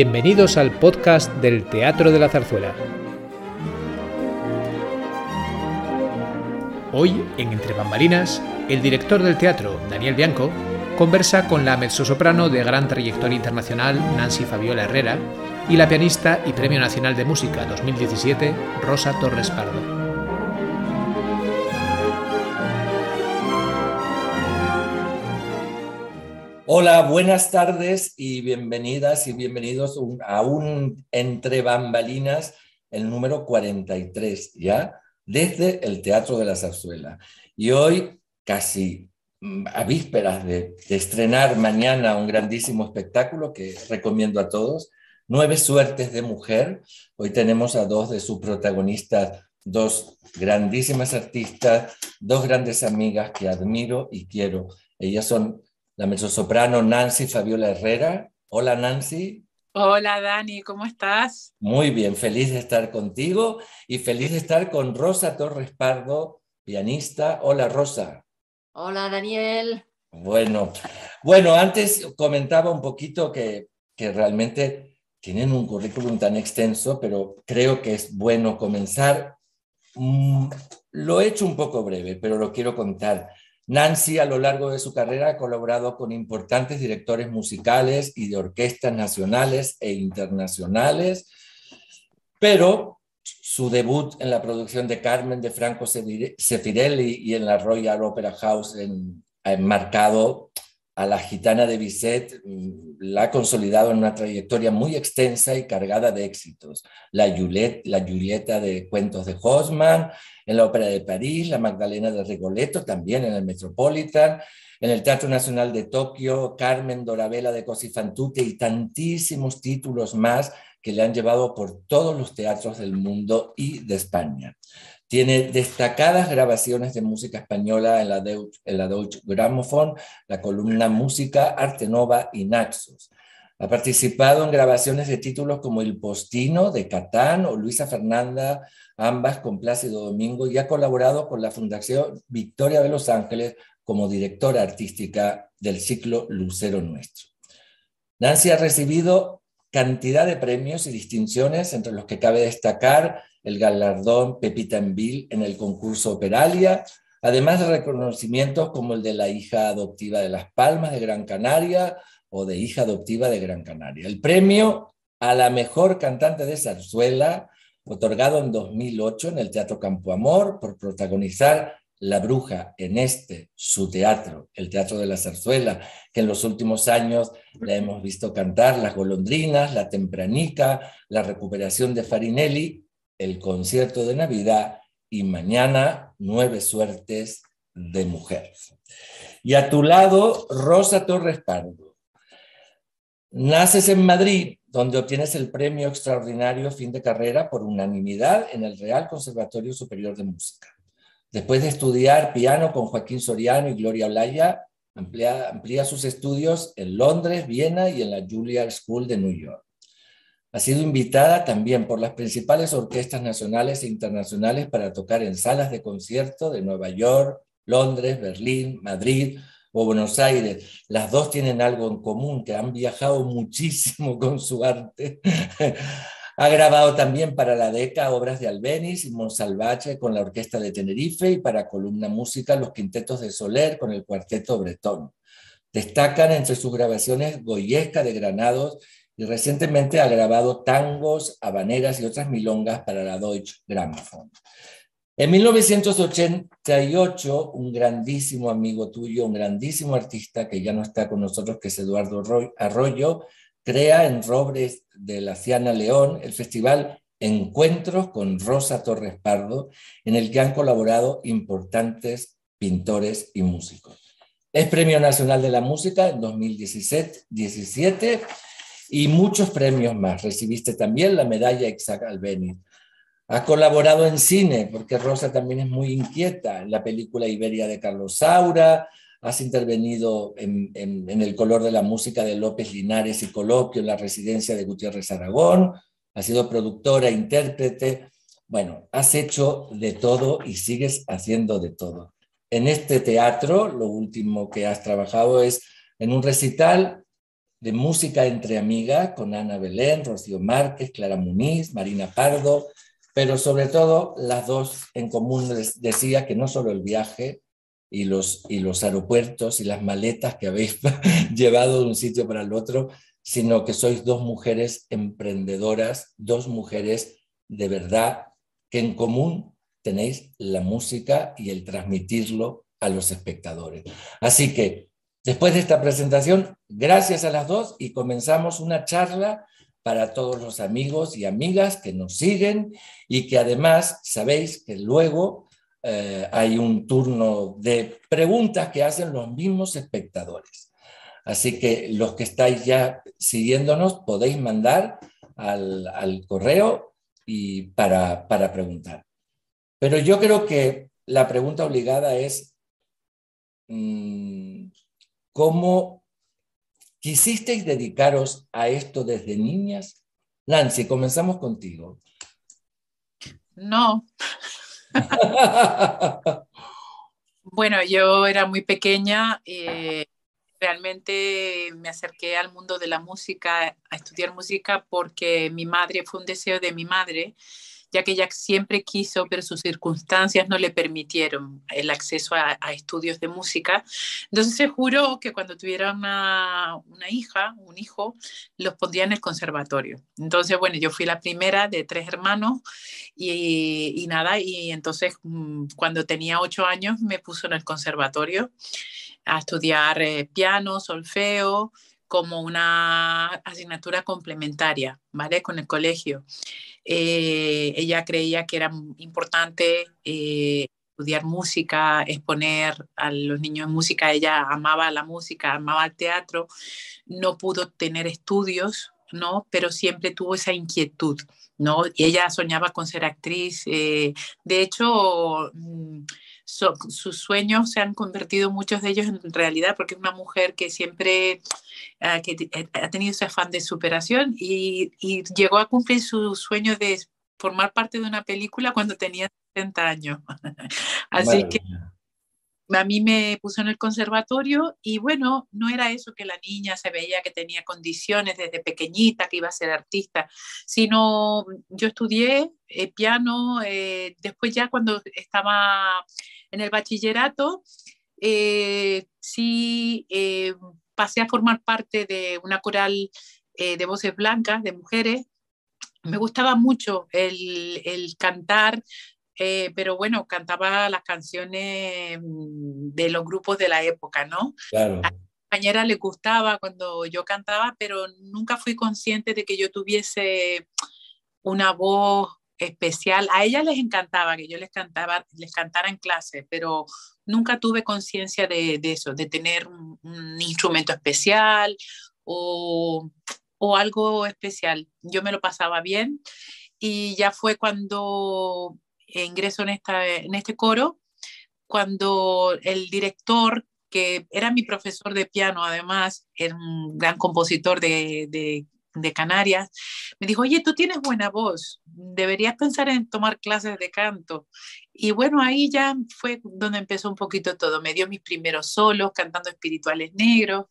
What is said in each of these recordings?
Bienvenidos al podcast del Teatro de la Zarzuela. Hoy, en Entre Bambalinas, el director del teatro, Daniel Bianco, conversa con la mezzosoprano de gran trayectoria internacional, Nancy Fabiola Herrera, y la pianista y Premio Nacional de Música 2017, Rosa Torres Pardo. Hola, buenas tardes y bienvenidas y bienvenidos a un Entre Bambalinas, el número 43, ¿ya? Desde el Teatro de la Zarzuela. Y hoy, casi mm, a vísperas de, estrenar mañana un grandísimo espectáculo que recomiendo a todos, Nueve Suertes de Mujer. Hoy tenemos a dos de sus protagonistas, dos grandísimas artistas, dos grandes amigas que admiro y quiero. Ellas son la mezzosoprano Nancy Fabiola Herrera. Hola Nancy. Hola Dani, ¿cómo estás? Muy bien, feliz de estar contigo y feliz de estar con Rosa Torres Pardo, pianista. Hola Rosa. Hola Daniel. Bueno, bueno, antes comentaba un poquito que, que realmente tienen un currículum tan extenso, pero creo que es bueno comenzar. Mm, lo he hecho un poco breve, pero lo quiero contar. Nancy a lo largo de su carrera ha colaborado con importantes directores musicales y de orquestas nacionales e internacionales, pero su debut en la producción de Carmen de Franco Sefirelli y en la Royal Opera House en, ha enmarcado a la gitana de Bizet, mm, la ha consolidado en una trayectoria muy extensa y cargada de éxitos. La, Julieta, la Julieta de Cuentos de Hosman, en la Ópera de París, la Magdalena de Rigoletto, también en el Metropolitan, en el Teatro Nacional de Tokio, Carmen Dorabella de Cosi y tantísimos títulos más que le han llevado por todos los teatros del mundo y de España. Tiene destacadas grabaciones de música española en la, Deutsche, Grammophon, la columna Música, Arte Nova y Naxos. Ha participado en grabaciones de títulos como El Postino de Catán o Luisa Fernanda, ambas con Plácido Domingo, y ha colaborado con la Fundación Victoria de Los Ángeles como directora artística del ciclo Lucero Nuestro. Nancy ha recibido cantidad de premios y distinciones, entre los que cabe destacar el galardón Pepita Enville en el concurso Operalia, además de reconocimientos como el de la hija adoptiva de Las Palmas de Gran Canaria o de hija adoptiva de Gran Canaria. El premio a la mejor cantante de zarzuela, otorgado en 2008 en el Teatro Campo Amor por protagonizar La Bruja en este, su teatro, el Teatro de la Zarzuela, que en los últimos años la hemos visto cantar Las Golondrinas, La Tempranica, La Recuperación de Farinelli el concierto de Navidad y mañana nueve suertes de mujer. Y a tu lado, Rosa Torres Pardo. Naces en Madrid, donde obtienes el premio extraordinario fin de carrera por unanimidad en el Real Conservatorio Superior de Música. Después de estudiar piano con Joaquín Soriano y Gloria Olaya, amplía, sus estudios en Londres, Viena y en la Juilliard School de New York. Ha sido invitada también por las principales orquestas nacionales e internacionales para tocar en salas de concierto de Nueva York, Londres, Berlín, Madrid o Buenos Aires. Las dos tienen algo en común, que han viajado muchísimo con su arte. ha grabado también para la DECA obras de Albeniz y Monsalvache con la Orquesta de Tenerife y para Columna Música los quintetos de Soler con el Cuarteto Bretón. Destacan entre sus grabaciones Goyesca de Granados y recientemente ha grabado tangos, habaneras y otras milongas para la Deutsche Grammophon. En 1988, un grandísimo amigo tuyo, un grandísimo artista que ya no está con nosotros, que es Eduardo Arroyo, crea en Robres de la Ciana León el festival Encuentros con Rosa Torres Pardo, en el que han colaborado importantes pintores y músicos. Es Premio Nacional de la Música en 2017 y muchos premios más. Recibiste también la medalla Isaac Albeniz. Has colaborado en cine, porque Rosa también es muy inquieta, en la película Iberia de Carlos Saura, has intervenido en, en, El color de la música de López Linares y Coloquio en la residencia de Gutiérrez Aragón, has sido productora, intérprete, bueno, has hecho de todo y sigues haciendo de todo. En este teatro, lo último que has trabajado es en un recital de música entre amigas con Ana Belén, Rocío Márquez, Clara Muniz, Marina Pardo, pero sobre todo las dos en común decía que no solo el viaje y los, y los aeropuertos y las maletas que habéis llevado de un sitio para el otro, sino que sois dos mujeres emprendedoras, dos mujeres de verdad que en común tenéis la música y el transmitirlo a los espectadores. Así que después de esta presentación, gracias a las dos y comenzamos una charla para todos los amigos y amigas que nos siguen y que además sabéis que luego eh, hay un turno de preguntas que hacen los mismos espectadores. Así que los que estáis ya siguiéndonos podéis mandar al, correo y para, para preguntar. Pero yo creo que la pregunta obligada es, mm, ¿cómo quisisteis dedicaros a esto desde niñas? Nancy, comenzamos contigo. No. bueno, yo era muy pequeña. Eh, realmente me acerqué al mundo de la música, a estudiar música, porque mi madre fue un deseo de mi madre ya que ella siempre quiso, pero sus circunstancias no le permitieron el acceso a, estudios de música. Entonces se juró que cuando tuviera una, una, hija, un hijo, los pondría en el conservatorio. Entonces, bueno, yo fui la primera de tres hermanos y, y nada, y entonces mm, cuando tenía ocho años me puso en el conservatorio a estudiar eh, piano, solfeo, como una asignatura complementaria, ¿vale? Con el colegio. Eh, ella creía que era importante eh, estudiar música, exponer a los niños en música. Ella amaba la música, amaba el teatro. No pudo tener estudios, ¿no? Pero siempre tuvo esa inquietud, ¿no? Y ella soñaba con ser actriz. Eh, de hecho, mm, sus sueños se han convertido muchos de ellos en realidad porque es una mujer que siempre ah, que eh, ha tenido ese afán de superación y, llegó a cumplir su sueño de formar parte de una película cuando tenía 70 años. Así que a mí me puso en el conservatorio y bueno, no era eso que la niña se veía que tenía condiciones desde pequeñita, que iba a ser artista, sino yo estudié eh, piano, eh, después ya cuando estaba en el bachillerato, eh, sí pasé a formar parte de una coral de voces blancas, de mujeres, me gustaba mucho el, el, cantar eh, pero bueno, cantaba las canciones mm, de los grupos de la época, ¿no? Claro. A mi compañera le gustaba cuando yo cantaba, pero nunca fui consciente de que yo tuviese una voz especial. A ellas les encantaba que yo les cantaba, les cantara en clase, pero nunca tuve conciencia de, eso, de tener un, un instrumento especial o, o, algo especial. Yo me lo pasaba bien y ya fue cuando ingreso en, esta, en este coro cuando el director, que era mi profesor de piano además, era un gran compositor de, de, de Canarias, me dijo, oye, tú tienes buena voz, deberías pensar en tomar clases de canto. Y bueno, ahí ya fue donde empezó un poquito todo. Me dio mis primeros solos cantando espirituales negros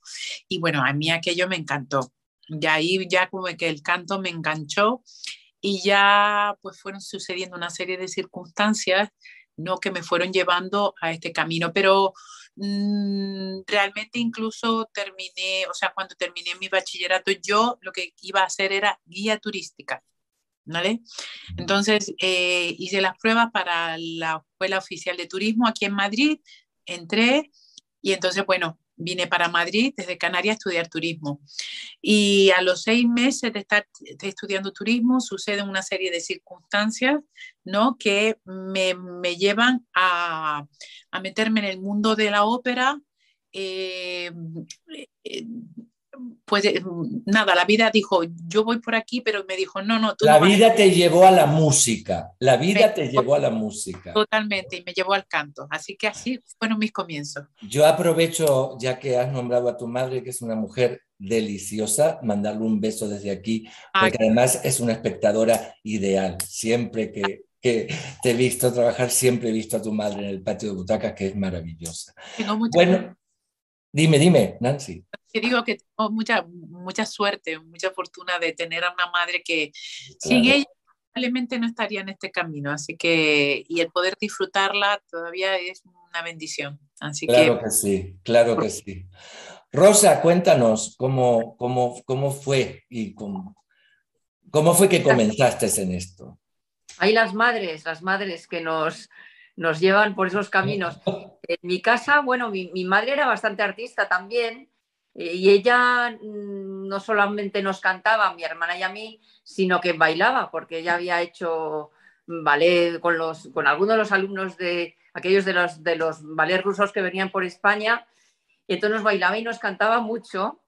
y bueno, a mí aquello me encantó. Y ahí ya como que el canto me enganchó y ya pues fueron sucediendo una serie de circunstancias no que me fueron llevando a este camino pero realmente incluso terminé o sea cuando terminé mi bachillerato yo lo que iba a hacer era guía turística ¿vale? Entonces eh, hice las pruebas para la Escuela Oficial de Turismo aquí en Madrid, entré y entonces, bueno, vine para Madrid desde Canarias a estudiar turismo. Y a los seis meses de estar estudiando turismo suceden una serie de circunstancias ¿no? que me, me llevan a, a, meterme en el mundo de la ópera. Eh, eh, pues eh, nada, la vida dijo, yo voy por aquí, pero me dijo, no, no, tú La no vida te llevó a la música, la vida me te llevó a la música. Totalmente, y me llevó al canto. Así que así fueron mis comienzos. Yo aprovecho, ya que has nombrado a tu madre, que es una mujer deliciosa, mandarle un beso desde aquí, porque Ay. además es una espectadora ideal. Siempre que, que te he visto trabajar, siempre he visto a tu madre en el patio de butacas, que es maravillosa. Bueno, dime, dime, Nancy que digo que tengo mucha, mucha suerte, mucha fortuna de tener a una madre que sin ella probablemente no estaría en este camino. Así que, y el poder disfrutarla todavía es una bendición. Así claro que, sí, claro que sí. Rosa, cuéntanos cómo, cómo, cómo fue y cómo, cómo fue que comenzaste en esto. Hay las madres, las madres que nos, nos llevan por esos caminos. En mi casa, bueno, mi, mi madre era bastante artista también y ella mm, no solamente nos cantaba, mi hermana y a mí, sino que bailaba, porque ella había hecho ballet con, los, con algunos de los alumnos de aquellos de los, de los rusos que venían por España, y entonces nos bailaba y nos cantaba mucho.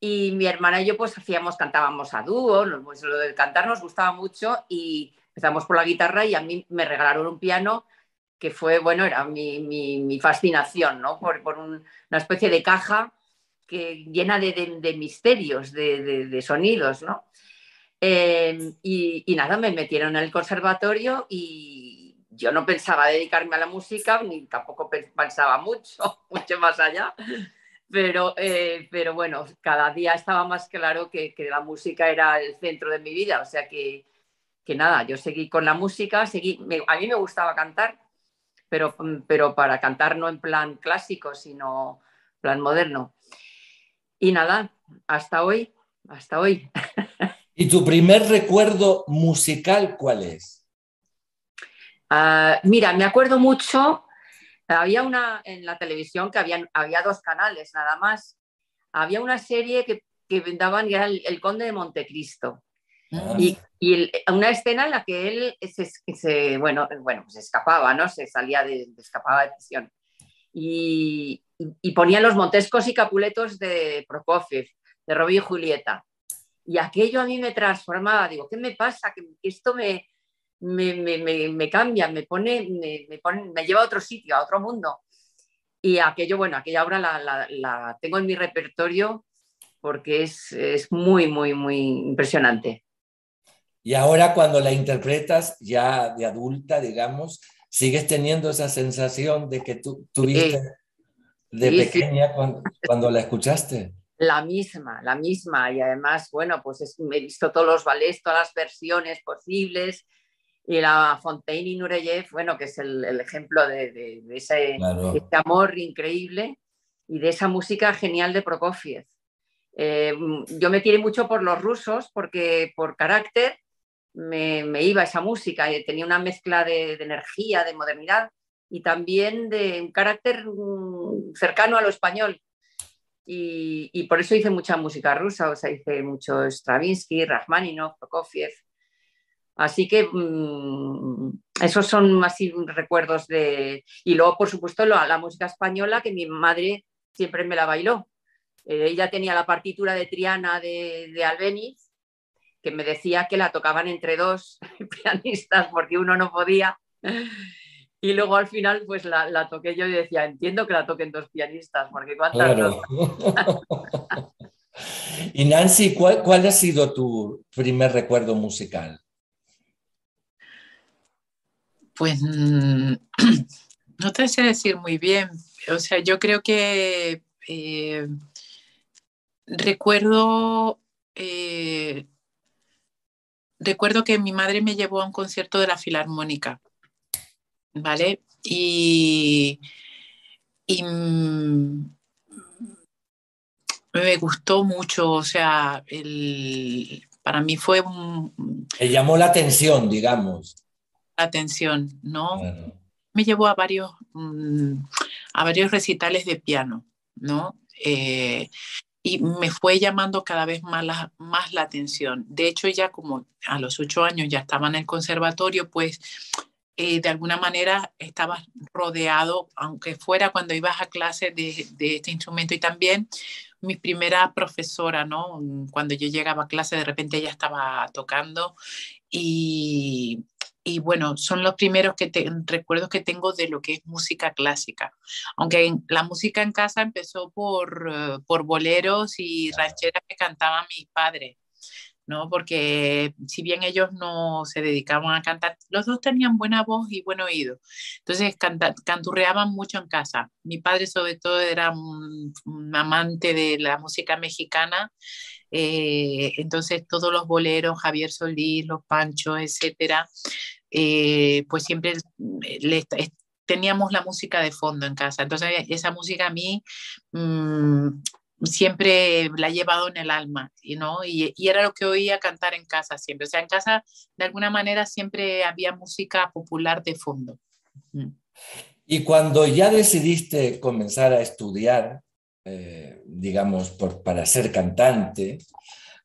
Y mi hermana y yo pues hacíamos, cantábamos a dúo, pues, lo de cantar nos gustaba mucho y empezamos por la guitarra y a mí me regalaron un piano que fue, bueno, era mi, mi, fascinación, ¿no? Por, por una especie de caja que, llena de, de, misterios, de, de, sonidos, ¿no? Em, y, nada, me metieron en el conservatorio y yo no pensaba dedicarme a la música, ni tampoco pensaba mucho, mucho más allá. Pero, eh, pero bueno, cada día estaba más claro que, que, la música era el centro de mi vida. O sea que, que nada, yo seguí con la música, seguí, a mí me gustaba cantar, pero, pero para cantar no en plan clásico, sino plan moderno. Y nada, hasta hoy, hasta hoy. ¿Y tu primer recuerdo musical cuál es? Uh, mira, me acuerdo mucho, había una en la televisión que había, había dos canales nada más. Había una serie que, que daban, era el, el, Conde de Montecristo. Ah. Y, y el, una escena en la que él se, se, bueno, bueno, se escapaba, ¿no? Se salía de, escapaba de prisión. Y, y ponían los Montescos y Capuletos de Prokofiev, de Romeo y Julieta. Y aquello a mí me transformaba, digo, ¿qué me pasa? Que esto me, me, me, me cambia, me pone, me, pone, me lleva a otro sitio, a otro mundo. Y aquello, bueno, aquella obra la, la, la tengo en mi repertorio porque es, es, muy, muy, muy impresionante. Y ahora cuando la interpretas ya de adulta, digamos, sigues teniendo esa sensación de que tú tuviste de sí, pequeña sí. Cuando, cuando, la escuchaste? La misma, la misma. Y además, bueno, pues es, he visto todos los ballets, todas las versiones posibles. Y la Fontaine y Nureyev, bueno, que es el, el ejemplo de, de, de, ese, claro. de, amor increíble y de esa música genial de Prokofiev. Eh, yo me tiré mucho por los rusos porque por carácter me, me iba esa música y tenía una mezcla de, energía, de modernidad y también de un carácter mm, cercano a lo español. Y, y, por eso hice mucha música rusa, o sea, hice mucho Stravinsky, Rachmaninoff, Prokofiev. Así que mmm, esos son así recuerdos de... Y luego, por supuesto, la, la música española que mi madre siempre me la bailó. Eh, ella tenía la partitura de Triana de, de Albeniz, que me decía que la tocaban entre dos pianistas porque uno no podía. Y luego al final, pues la, la, toqué yo y decía, entiendo que la toquen dos pianistas, porque cuántas claro. y Nancy, ¿cuál, ¿cuál, ha sido tu primer recuerdo musical? Pues no te sé decir muy bien. O sea, yo creo que eh, recuerdo, eh, recuerdo que mi madre me llevó a un concierto de la Filarmónica ¿vale? Y, y me gustó mucho, o sea, el, para mí fue un... Le llamó la atención, digamos. La atención, ¿no? Me llevó a varios, mm, a varios recitales de piano, ¿no? Eh, y me fue llamando cada vez más la, más la atención. De hecho, ya como a los ocho años ya estaba en el conservatorio, pues eh, de alguna manera estabas rodeado, aunque fuera cuando ibas a clase de, de, este instrumento y también mi primera profesora, ¿no? Cuando yo llegaba a clase, de repente ella estaba tocando y, y bueno, son los primeros que te, recuerdos que tengo de lo que es música clásica. Aunque en, la música en casa empezó por, uh, por boleros y rancheras que cantaban mis padres ¿no? Porque si bien ellos no se dedicaban a cantar, los dos tenían buena voz y buen oído. Entonces canturreaban mucho en casa. Mi padre sobre todo era un, amante de la música mexicana, eh, entonces todos los boleros, Javier Solís, los Panchos, etcétera, eh, pues siempre le, teníamos la música de fondo en casa. Entonces esa música a mí mm, siempre la he llevado en el alma, ¿no? Y, y, era lo que oía cantar en casa siempre. O sea, en casa de alguna manera siempre había música popular de fondo. Y cuando ya decidiste comenzar a estudiar, eh, digamos, por, para ser cantante,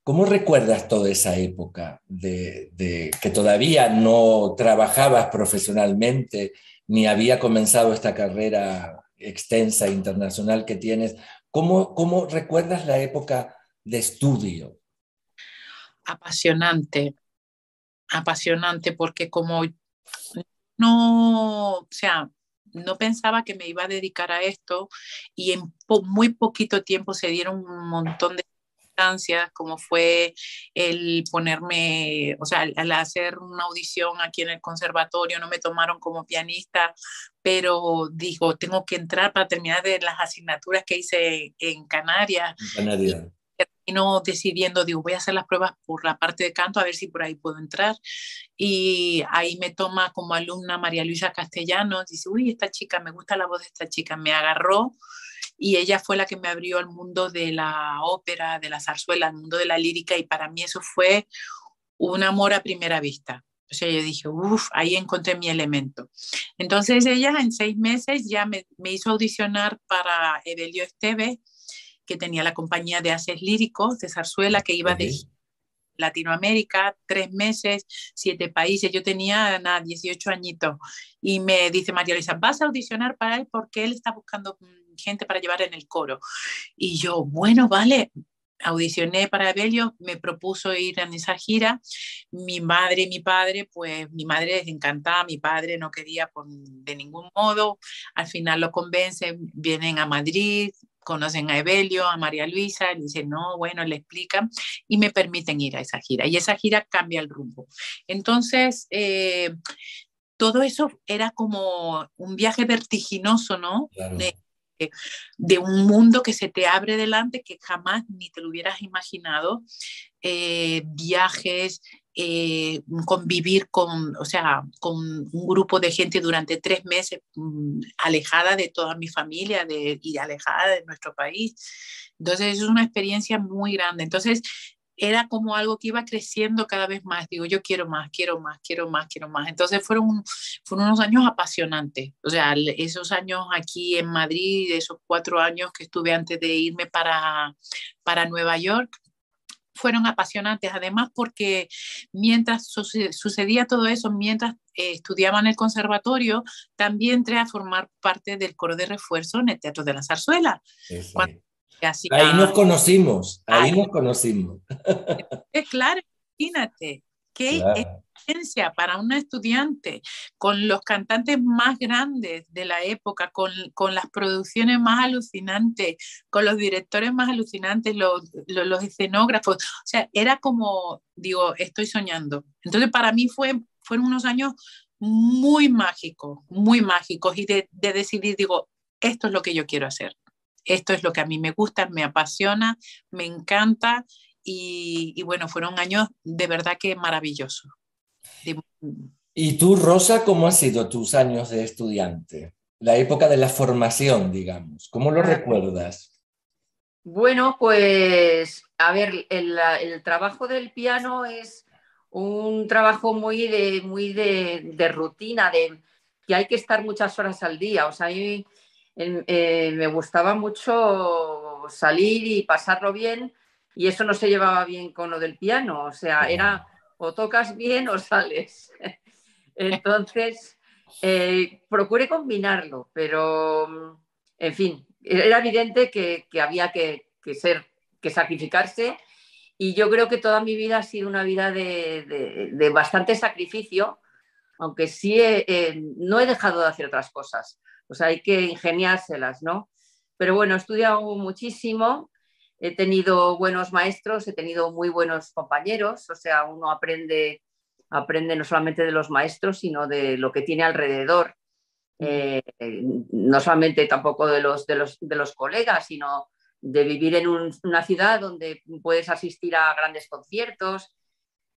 ¿cómo recuerdas toda esa época de, de que todavía no trabajabas profesionalmente ni había comenzado esta carrera extensa internacional que tienes? ¿Cómo, ¿Cómo recuerdas la época de estudio? Apasionante, apasionante, porque como no, o sea, no pensaba que me iba a dedicar a esto y en muy poquito tiempo se dieron un montón de como fue el ponerme, o sea, al, hacer una audición aquí en el conservatorio, no me tomaron como pianista, pero digo, tengo que entrar para terminar de las asignaturas que hice en Canarias. En Canarias. Termino decidiendo, digo, voy a hacer las pruebas por la parte de canto, a ver si por ahí puedo entrar. Y ahí me toma como alumna María Luisa Castellanos, dice, uy, esta chica, me gusta la voz de esta chica, me agarró y ella fue la que me abrió al mundo de la ópera, de la zarzuela, al mundo de la lírica y para mí eso fue un amor a primera vista. O sea, yo dije, uff, ahí encontré mi elemento. Entonces ella en seis meses ya me, me hizo audicionar para Evelio Esteve, que tenía la compañía de haces líricos de zarzuela, que iba de Latinoamérica, tres meses, siete países. Yo tenía nada, 18 añitos. Y me dice María Luisa, vas a audicionar para él porque él está buscando gente para llevar en el coro. Y yo, bueno, vale, audicioné para Evelio, me propuso ir en esa gira. Mi madre y mi padre, pues mi madre les encantaba, mi padre no quería de ningún modo. Al final lo convencen, vienen a Madrid, conocen a Evelio, a María Luisa, le dicen, no, bueno, le explican y me permiten ir a esa gira. Y esa gira cambia el rumbo. Entonces, eh, todo eso era como un viaje vertiginoso, ¿no? de un mundo que se te abre delante que jamás ni te lo hubieras imaginado, eh, viajes, eh, convivir con, o sea, con un grupo de gente durante tres meses mm, alejada de toda mi familia de, y alejada de nuestro país. Entonces es una experiencia muy grande. Entonces era como algo que iba creciendo cada vez más. Digo, yo quiero más, quiero más, quiero más, quiero más. Entonces fueron, fueron unos años apasionantes. O sea, esos años aquí en Madrid, esos cuatro años que estuve antes de irme para, para Nueva York, fueron apasionantes, además porque mientras sucedía todo eso, mientras eh, estudiaba en el conservatorio, también entré a formar parte del coro de refuerzo en el Teatro de la Zarzuela ahí nos conocimos, ahí, nos conocimos. Es claro, imagínate, qué experiencia para un estudiante con los cantantes más grandes de la época, con, con, las producciones más alucinantes, con los directores más alucinantes, los, los, escenógrafos. O sea, era como, digo, estoy soñando. Entonces, para mí fue, fueron unos años muy mágicos, muy mágicos y de, de decidir, digo, esto es lo que yo quiero hacer esto es lo que a mí me gusta, me apasiona, me encanta y, bueno, fueron años de verdad que maravillosos. ¿Y tú, Rosa, cómo han sido tus años de estudiante? La época de la formación, digamos, ¿cómo lo recuerdas? Bueno, pues a ver, el, trabajo del piano es un trabajo muy de, muy de, rutina, de que hay que estar muchas horas al día. O sea, hay, eh, me gustaba mucho salir y pasarlo bien y eso no se llevaba bien con lo del piano, o sea, era o tocas bien o sales. Entonces, eh, procuré combinarlo, pero, en fin, era evidente que, había que, ser, que sacrificarse y yo creo que toda mi vida ha sido una vida de, bastante sacrificio, aunque sí no he dejado de hacer otras cosas pues hay que ingeniárselas, ¿no? Pero bueno, he estudiado muchísimo, he tenido buenos maestros, he tenido muy buenos compañeros, o sea, uno aprende, aprende no solamente de los maestros, sino de lo que tiene alrededor. Eh, no solamente tampoco de los, de los, de los colegas, sino de vivir en una ciudad donde puedes asistir a grandes conciertos.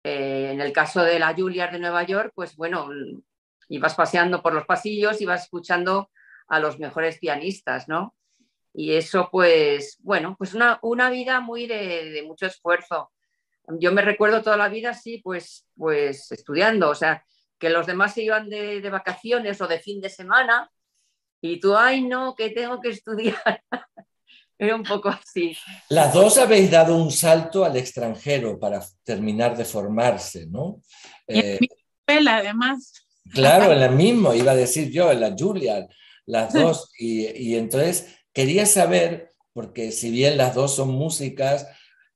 Eh, en el caso de la Juilliard de Nueva York, pues bueno, ibas paseando por los pasillos, ibas escuchando a los mejores pianistas, ¿no? Y eso, pues, bueno, pues una, una vida muy de, de, mucho esfuerzo. Yo me recuerdo toda la vida, sí, pues, pues estudiando, o sea, que los demás se iban de, de vacaciones o de fin de semana y tú, ay, no, que tengo que estudiar. Era un poco así. Las dos habéis dado un salto al extranjero para terminar de formarse, ¿no? Y en mi escuela, además. Claro, en la misma, iba a decir yo, en la Julia, las dos. Y, y entonces quería saber, porque si bien las dos son músicas,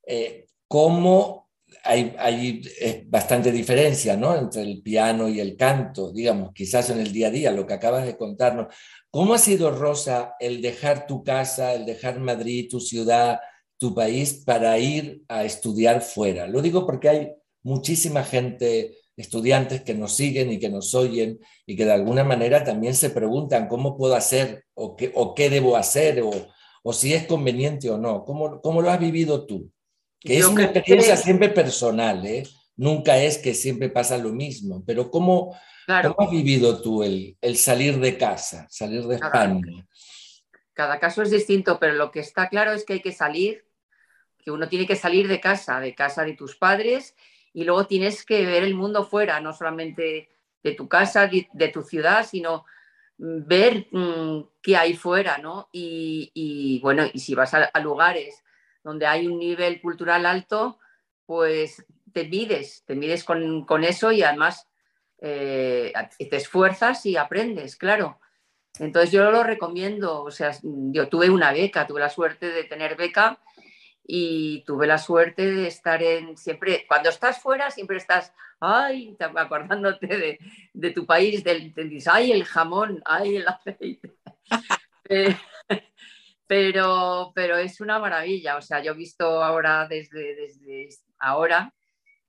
eh, cómo hay, hay bastante diferencia ¿no? entre el piano y el canto, digamos, quizás en el día a día, lo que acabas de contarnos. ¿Cómo ha sido, Rosa, el dejar tu casa, el dejar Madrid, tu ciudad, tu país, para ir a estudiar fuera? Lo digo porque hay muchísima gente, estudiantes que nos siguen y que nos oyen y que de alguna manera también se preguntan cómo puedo hacer o qué, o qué debo hacer o, o, si es conveniente o no. ¿Cómo, cómo lo has vivido tú? Que es una experiencia que... siempre personal, ¿eh? Nunca es que siempre pasa lo mismo, pero ¿cómo, Claro. ¿Cómo has vivido tú el, el, salir de casa, salir de España? Cada caso es distinto, pero lo que está claro es que hay que salir, que uno tiene que salir de casa, de casa de tus padres, y luego tienes que ver el mundo fuera, no solamente de tu casa, de, tu ciudad, sino ver mmm, qué hay fuera, ¿no? Y, y, bueno, y si vas a, a lugares donde hay un nivel cultural alto, pues te mides, te mides con, con eso y además eh, te esfuerzas y aprendes, claro. Entonces yo lo recomiendo, o sea, yo tuve una beca, tuve la suerte de tener beca y tuve la suerte de estar en, siempre, cuando estás fuera siempre estás, ay, acordándote de, de tu país, del, ay, el jamón, ay, el aceite. pero, pero es una maravilla, o sea, yo he visto ahora desde, desde ahora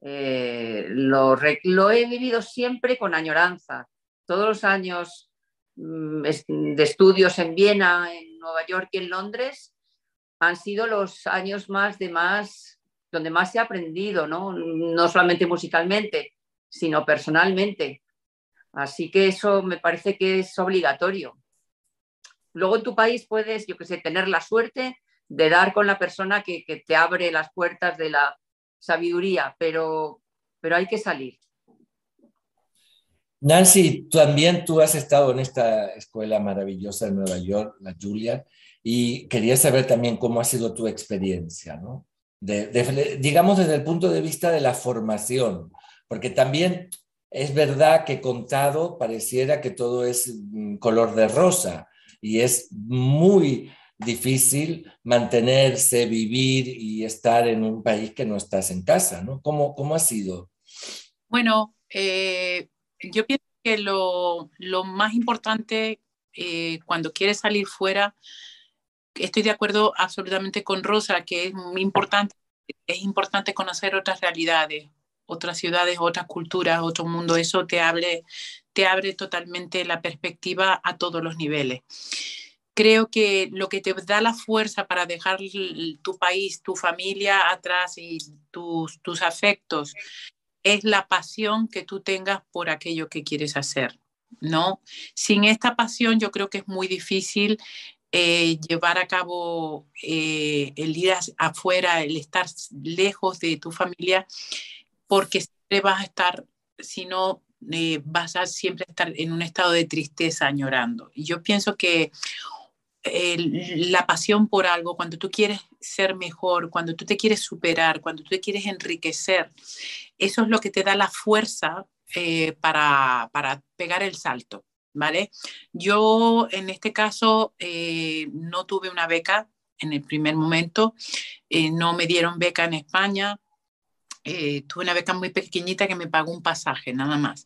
eh, lo, lo, he vivido siempre con añoranza. Todos los años mm, de estudios en Viena, en Nueva York y en Londres han sido los años más de más, donde más he aprendido, ¿no? No solamente musicalmente, sino personalmente. Así que eso me parece que es obligatorio. Luego en tu país puedes, yo que sé, tener la suerte de dar con la persona que, que te abre las puertas de la, sabiduría, pero, pero hay que salir. Nancy, también tú has estado en esta escuela maravillosa de Nueva York, la Julia, y quería saber también cómo ha sido tu experiencia, ¿no? De, de, digamos desde el punto de vista de la formación, porque también es verdad que contado pareciera que todo es mm, color de rosa y es muy difícil mantenerse, vivir y estar en un país que no estás en casa, ¿no? ¿Cómo, cómo ha sido? Bueno, eh, yo pienso que lo, lo más importante eh, cuando quieres salir fuera, estoy de acuerdo absolutamente con Rosa, que es muy importante, importante conocer otras realidades, otras ciudades, otras culturas, otro mundo, eso te abre, te abre totalmente la perspectiva a todos los niveles creo que lo que te da la fuerza para dejar tu país, tu familia atrás y tus, tus afectos es la pasión que tú tengas por aquello que quieres hacer, ¿no? Sin esta pasión yo creo que es muy difícil eh, llevar a cabo eh, el ir afuera, el estar lejos de tu familia, porque siempre vas a estar, si no, eh, vas a siempre estar en un estado de tristeza, añorando. Y yo pienso que la pasión por algo, cuando tú quieres ser mejor, cuando tú te quieres superar, cuando tú te quieres enriquecer, eso es lo que te da la fuerza para, para, pegar el salto, ¿vale? Yo en este caso eh, no tuve una beca en el primer momento, eh, no me dieron beca en España, eh, tuve una beca muy pequeñita que me pagó un pasaje, nada más.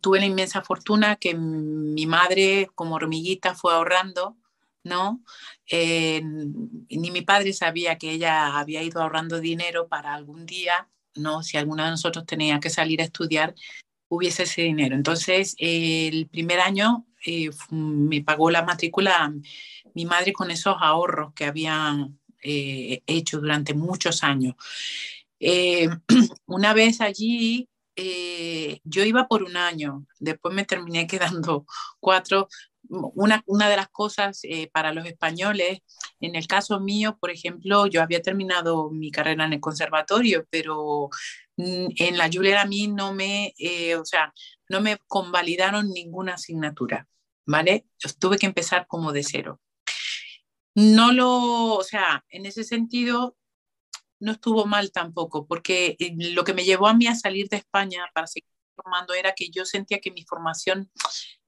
tuve la inmensa fortuna que mi madre como hormiguita fue ahorrando ¿no? Eh, ni mi padre sabía que ella había ido ahorrando dinero para algún día, ¿no? Si alguna de nosotros tenía que salir a estudiar, hubiese ese dinero. Entonces, el primer año eh, me pagó la matrícula mi madre con esos ahorros que habían eh, hecho durante muchos años. una vez allí, yo iba por un año, después me terminé quedando cuatro, una, una de las cosas eh, para los españoles, en el caso mío, por ejemplo, yo había terminado mi carrera en el conservatorio, pero mm, en la Julia a mí no me, eh, o sea, no me convalidaron ninguna asignatura, ¿vale? Yo tuve que empezar como de cero. No lo, o sea, en ese sentido, no estuvo mal tampoco, porque eh, lo que me llevó a mí a salir de España para seguir formando era que yo sentía que mi formación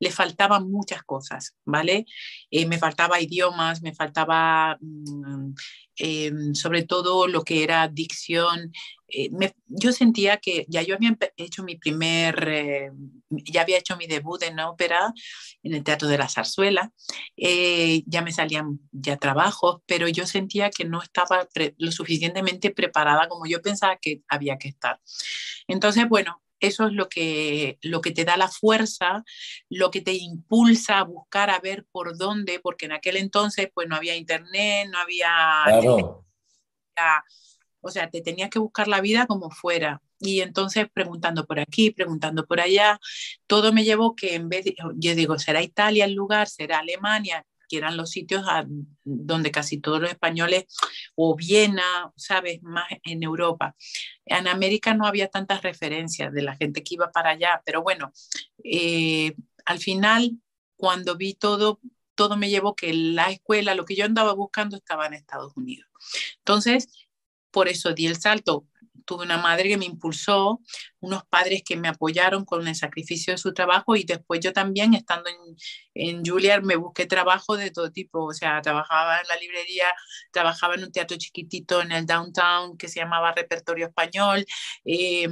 le faltaban muchas cosas, ¿vale? Eh, me faltaba idiomas, me faltaba mm, em, sobre todo lo que era dicción. Eh, yo sentía que ya yo había hecho mi primer, eh, ya había hecho mi debut en ópera en el Teatro de la Zarzuela, ya me salían ya trabajos, pero yo sentía que no estaba lo suficientemente preparada como yo pensaba que había que estar. Entonces, bueno, eso es lo que, lo que te da la fuerza, lo que te impulsa a buscar a ver por dónde, porque en aquel entonces pues no había internet, no había... O sea, te tenías que buscar la vida como fuera. Y entonces preguntando por aquí, preguntando por allá, todo me llevó que en vez de, yo digo, ¿será Italia el lugar? ¿Será Alemania? Que eran los sitios donde casi todos los españoles, o Viena, ¿sabes? Más en Europa. En América no había tantas referencias de la gente que iba para allá, pero bueno, eh, al final, cuando vi todo, todo me llevó que la escuela, lo que yo andaba buscando estaba en Estados Unidos. Entonces, por eso di el salto tuve una madre que me impulsó, unos padres que me apoyaron con el sacrificio de su trabajo y después yo también, estando en, en Juilliard, me busqué trabajo de todo tipo, o sea, trabajaba en la librería, trabajaba en un teatro chiquitito en el downtown que se llamaba Repertorio Español, eh,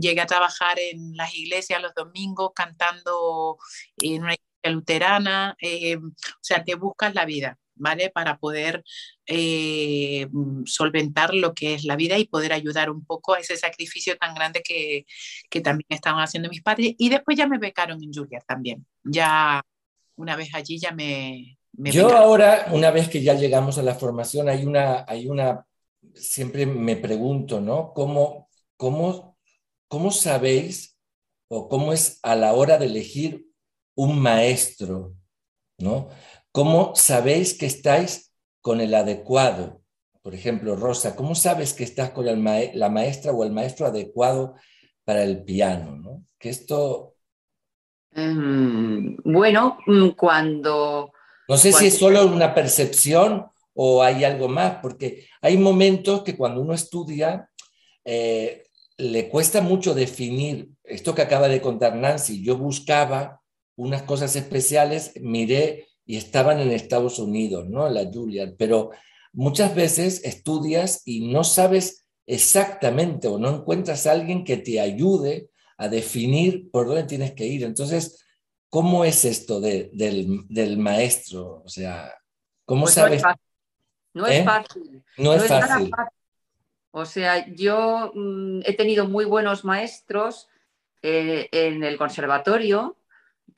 llegué a trabajar en las iglesias los domingos cantando en una iglesia luterana, eh, o sea, te buscas la vida. ¿Vale? Para poder eh, mm, solventar lo que es la vida y poder ayudar un poco a ese sacrificio tan grande que, que también estaban haciendo mis padres. Y después ya me becaron en Julia también. Ya una vez allí ya me... Yo ahora, una vez que ya llegamos a la formación, hay una, hay una, siempre me pregunto, ¿no? ¿Cómo, cómo, cómo sabéis o cómo es a la hora de elegir un maestro, ¿no? ¿Cómo sabéis que estáis con el adecuado? Por ejemplo, Rosa, ¿cómo sabes que estás con la maestra o el maestro adecuado para el piano? ¿no? Que esto... Em, bueno, mm, cuando... No sé si es solo una percepción o hay algo más, porque hay momentos que cuando uno estudia eh, le cuesta mucho definir esto que acaba de contar Nancy. Yo buscaba unas cosas especiales, miré y estaban en Estados Unidos, ¿no? La Juilliard, pero muchas veces estudias y no sabes exactamente o no encuentras a alguien que te ayude a definir por dónde tienes que ir. Entonces, ¿cómo es esto del, maestro? O sea, ¿cómo pues sabes? No es fácil. No es fácil. O sea, yo mm, he tenido muy buenos maestros eh, en el conservatorio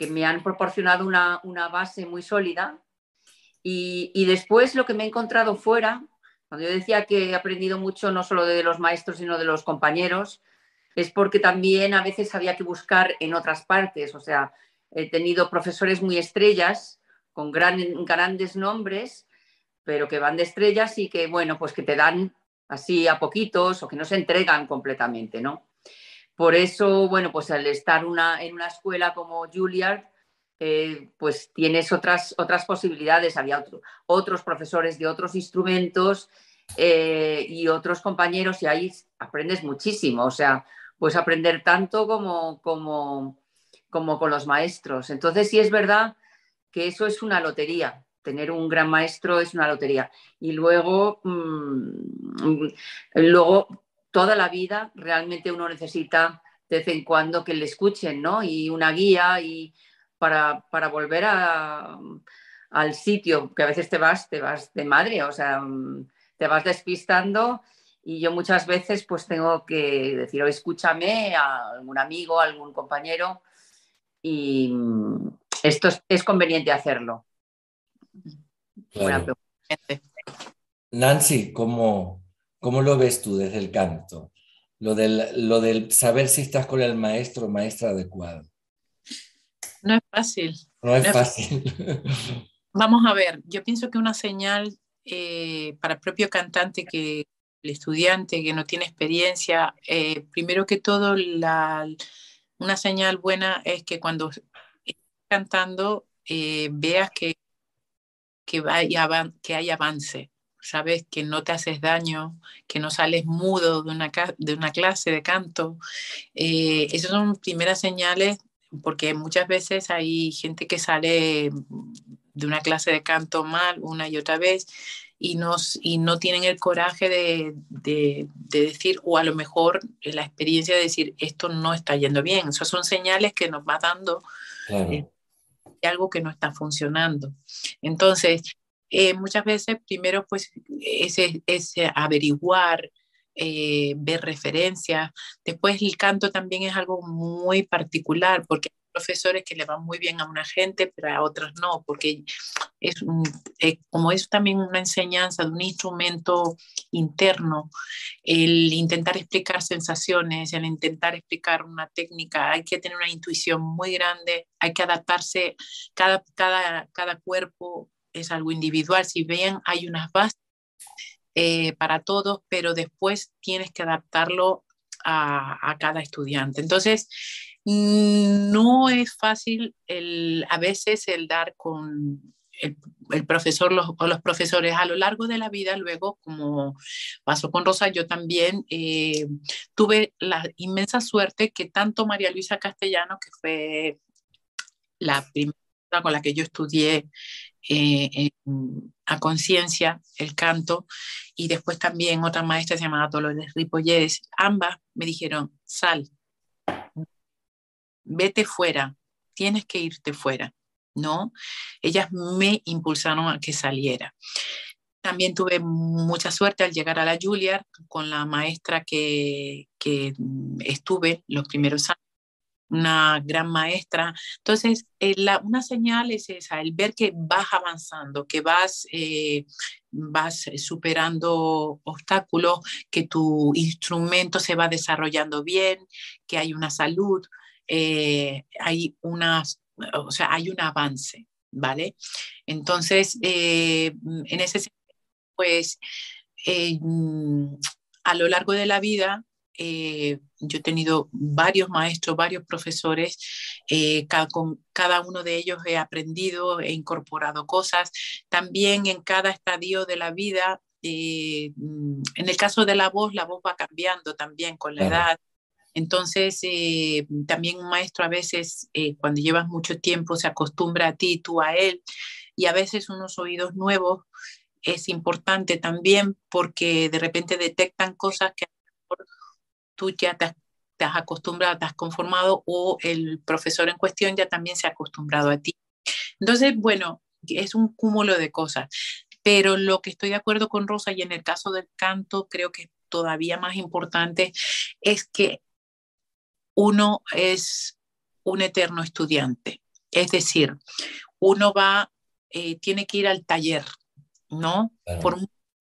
que me han proporcionado una, base muy sólida. Y, después lo que me he encontrado fuera, cuando yo decía que he aprendido mucho no solo de los maestros, sino de los compañeros, es porque también a veces había que buscar en otras partes. O sea, he tenido profesores muy estrellas, con grandes nombres, pero que van de estrellas y que, bueno, pues que te dan así a poquitos o que no se entregan completamente, ¿no? Por eso, bueno, pues al estar una, en una escuela como Juilliard, eh, pues tienes otras, otras posibilidades. Había otros profesores de otros instrumentos eh, y otros compañeros y ahí aprendes muchísimo. O sea, puedes aprender tanto como, como, como con los maestros. Entonces sí es verdad que eso es una lotería. Tener un gran maestro es una lotería. Y luego, mm, luego toda la vida realmente uno necesita de vez en cuando que le escuchen, ¿no? Y una guía y para, volver a, al sitio, que a veces te vas, te vas de madre, o sea, mm, te vas despistando y yo muchas veces pues tengo que decir, escúchame a algún amigo, a algún compañero y mm, esto es, conveniente hacerlo. Nancy, ¿cómo, ¿cómo, lo ves tú desde el canto? Lo del, lo del saber si estás con el maestro o maestra adecuado. No es fácil. No es fácil. Vamos a ver, yo pienso que una señal eh, para el propio cantante que el estudiante que no tiene experiencia, eh, primero que todo, la, una señal buena es que cuando estás cantando eh, veas que, que, que hay avance, sabes que no te haces daño, que no sales mudo de una, de una clase de canto. esas son primeras señales porque muchas veces hay gente que sale de una clase de canto mal una y otra vez y, nos, y no tienen el coraje de, de, decir, o a lo mejor la experiencia de decir, esto no está yendo bien. Esas son señales que nos va dando eh, algo que no está funcionando. Entonces, eh, muchas veces primero pues es, es averiguar, eh, ver referencias. Después el canto también es algo muy particular porque profesores que le van muy bien a una gente, pero a otros no, porque es eh, como es también una enseñanza de un instrumento interno, el intentar explicar sensaciones, el intentar explicar una técnica, hay que tener una intuición muy grande, hay que adaptarse, cada, cada, cada cuerpo es algo individual, si bien hay unas bases eh, para todos, pero después tienes que adaptarlo a, a cada estudiante. Entonces, Mm, no es fácil el, a veces el dar con el, profesor los, o los profesores a lo largo de la vida, luego, como pasó con Rosa, yo también eh, tuve la inmensa suerte que tanto María Luisa Castellano, que fue la primera con la que yo estudié eh, a conciencia el canto, y después también otra maestra llamada Dolores Ripollés, ambas me dijeron, sal, vete fuera, tienes que irte fuera, ¿no? Ellas me impulsaron a que saliera. También tuve mucha suerte al llegar a la Juilliard con la maestra que, que estuve los primeros años, una gran maestra. Entonces, eh, la, una señal es esa, el ver que vas avanzando, que vas, eh, vas superando obstáculos, que tu instrumento se va desarrollando bien, que hay una salud. Eh, hay, o sea, hay un avance, ¿vale? Entonces, eh, en ese sentido, pues, eh, a lo largo de la vida, yo he tenido varios maestros, varios profesores, cada, con cada uno de ellos he aprendido, he incorporado cosas. También en cada estadio de la vida, en el caso de la voz, la voz va cambiando también con la edad. Entonces, eh, también un maestro a veces, eh, cuando llevas mucho tiempo, se acostumbra a ti, tú a él, y a veces unos oídos nuevos es importante también porque de repente detectan cosas que tú ya te has, acostumbrado, te has conformado o el profesor en cuestión ya también se ha acostumbrado a ti. Entonces, bueno, es un cúmulo de cosas. Pero lo que estoy de acuerdo con Rosa y en el caso del canto creo que todavía más importante es que uno es un eterno estudiante. Es decir, uno va, eh, tiene que ir al taller, ¿no? Por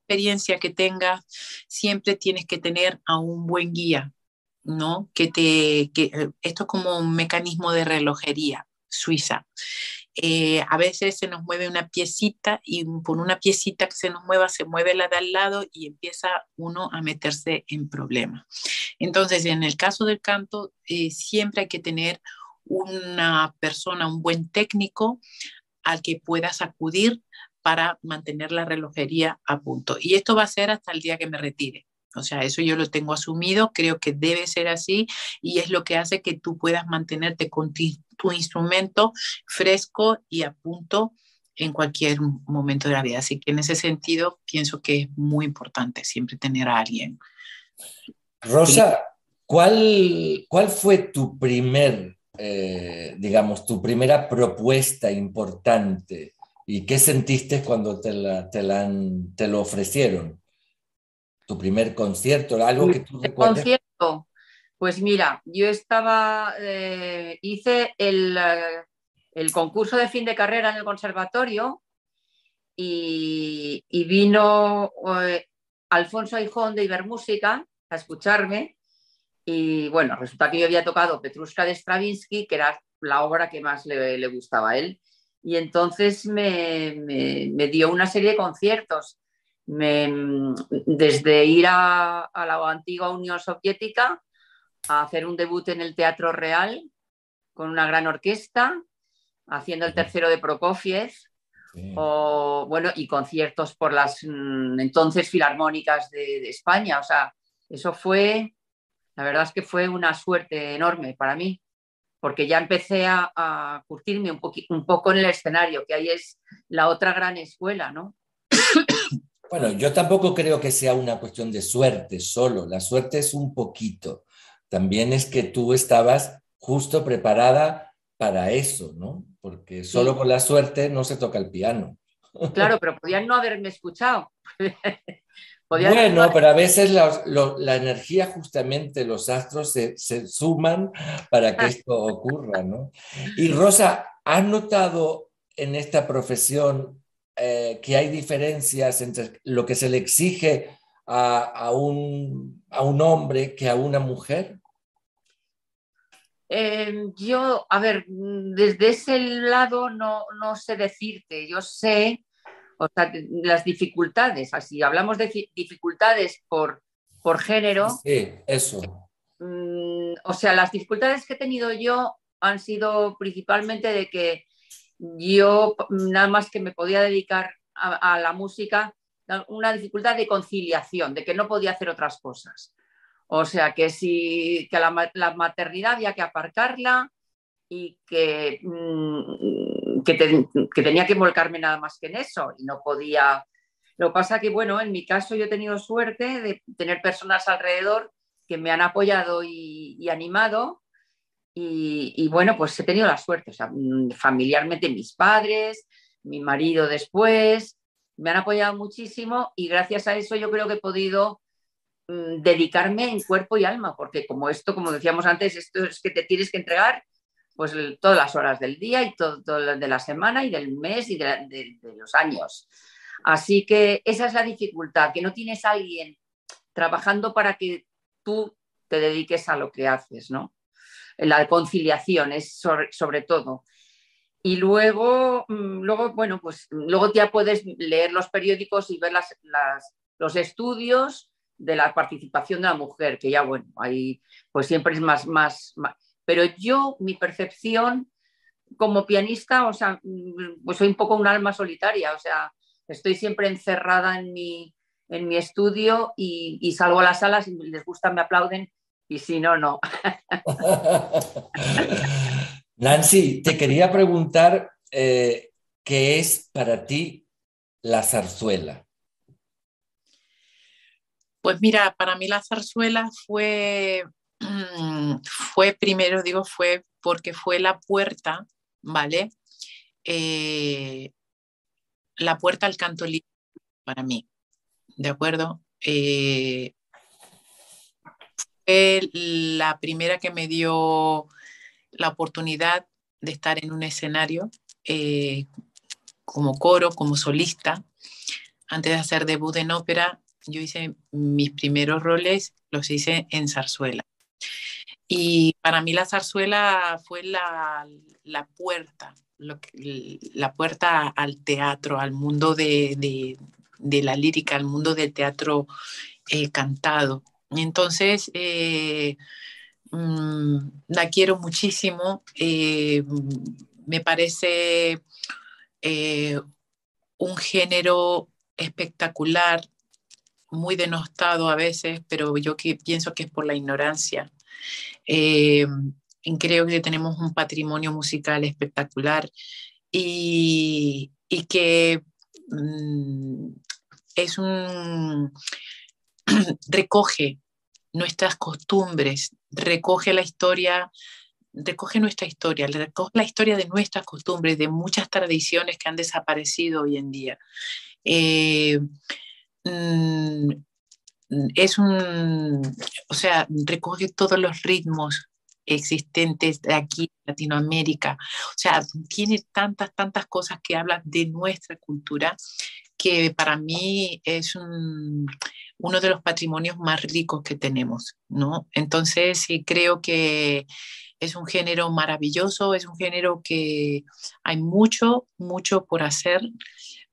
experiencia que tengas, siempre tienes que tener a un buen guía, ¿no? Que te, que, eh, esto es como un mecanismo de relojería suiza. Eh, a veces se nos mueve una piecita y por una piecita que se nos mueva se mueve la de al lado y empieza uno a meterse en problemas. Entonces, en el caso del canto, eh, siempre hay que tener una persona, un buen técnico al que puedas acudir para mantener la relojería a punto. Y esto va a ser hasta el día que me retire. O sea, eso yo lo tengo asumido, creo que debe ser así y es lo que hace que tú puedas mantenerte con tu instrumento fresco y a punto en cualquier momento de la vida. Así que en ese sentido pienso que es muy importante siempre tener a alguien. Rosa, ¿cuál, cuál fue tu primer, eh, digamos, tu primera propuesta importante ¿Y qué sentiste cuando te, la, te, la te lo ofrecieron? ¿Tu primer concierto? ¿Algo que tú recuerdes? concierto? Pues mira, yo estaba, eh, hice el, eh, el, concurso de fin de carrera en el conservatorio y, y vino eh, Alfonso Aijón de Ibermúsica a escucharme y bueno, resulta que yo había tocado Petrushka de Stravinsky, que era la obra que más le, le gustaba a él y entonces me, me, dio una serie de conciertos, desde ir a, a, la antigua Unión Soviética a hacer un debut en el Teatro Real con una gran orquesta, haciendo el tercero de Prokofiev, o, bueno, y conciertos por las mm, entonces filarmónicas de, de España. O sea, eso fue, la verdad es que fue una suerte enorme para mí porque ya empecé a, curtirme un, un, poco en el escenario, que ahí es la otra gran escuela, ¿no? Bueno, yo tampoco creo que sea una cuestión de suerte solo, la suerte es un poquito, también es que tú estabas justo preparada para eso, ¿no? Porque solo con la suerte no se toca el piano. Claro, pero podían no haberme escuchado. Bueno, pero a veces la, la, energía, justamente los astros se, se, suman para que esto ocurra, ¿no? Y Rosa, ¿has notado en esta profesión eh, que hay diferencias entre lo que se le exige a, a, un, a un, hombre que a una mujer? Eh, yo, a ver, desde ese lado no, no sé decirte. Yo sé o sea, las dificultades, así hablamos de dificultades por, por género. Sí, eso. Mm, o sea, las dificultades que he tenido yo han sido principalmente de que yo nada más que me podía dedicar a, la música, una dificultad de conciliación, de que no podía hacer otras cosas. O sea, que si que la, la maternidad había que aparcarla y que mm, que, tenía que volcarme nada más que en eso y no podía. Lo que pasa que, bueno, en mi caso yo he tenido suerte de tener personas alrededor que me han apoyado y, animado y, bueno, pues he tenido la suerte, mm, familiarmente mis padres, mi marido después, me han apoyado muchísimo y gracias a eso yo creo que he podido mm, dedicarme en cuerpo y alma, porque como esto, como decíamos antes, esto es que te tienes que entregar pues todas las horas del día y todo, de la semana y del mes y de, los años. Así que esa es la dificultad, que no tienes a alguien trabajando para que tú te dediques a lo que haces, ¿no? La conciliación es sobre, todo. Y luego, mm, luego, bueno, pues luego ya puedes leer los periódicos y ver las, los estudios de la participación de la mujer, que ya, bueno, ahí pues siempre es más, más, más pero yo, mi percepción como pianista, o sea, pues soy un poco un alma solitaria, o sea, estoy siempre encerrada en mi, en mi estudio y, salgo a las salas y les gusta, me aplauden y si no, no. Nancy, te quería preguntar eh, qué es para ti la zarzuela. Pues mira, para mí la zarzuela fue fue primero, digo, fue porque fue la puerta, ¿vale? Eh, la puerta al canto libre para mí, ¿de acuerdo? Eh, fue la primera que me dio la oportunidad de estar en un escenario eh, como coro, como solista. Antes de hacer debut en ópera, yo hice mis primeros roles, los hice en zarzuela. Y para mí la zarzuela fue la, puerta, la puerta al teatro, al mundo de, la lírica, al mundo del teatro eh, cantado. Entonces, eh, mm, la quiero muchísimo. Eh, me parece un género espectacular, muy denostado a veces, pero yo pienso que es por la ignorancia. Eh, creo que tenemos un patrimonio musical espectacular y, que mm, es un recoge nuestras costumbres, recoge la historia recoge nuestra historia, recoge la historia de nuestras costumbres, de muchas tradiciones que han desaparecido hoy en día. Eh, es un, o sea, recoge todos los ritmos existentes de aquí Latinoamérica. O sea, tiene tantas, tantas cosas que hablan de nuestra cultura que para mí es uno de los patrimonios más ricos que tenemos, ¿no? Entonces, sí, creo que es un género maravilloso, es un género que hay mucho, mucho por hacer,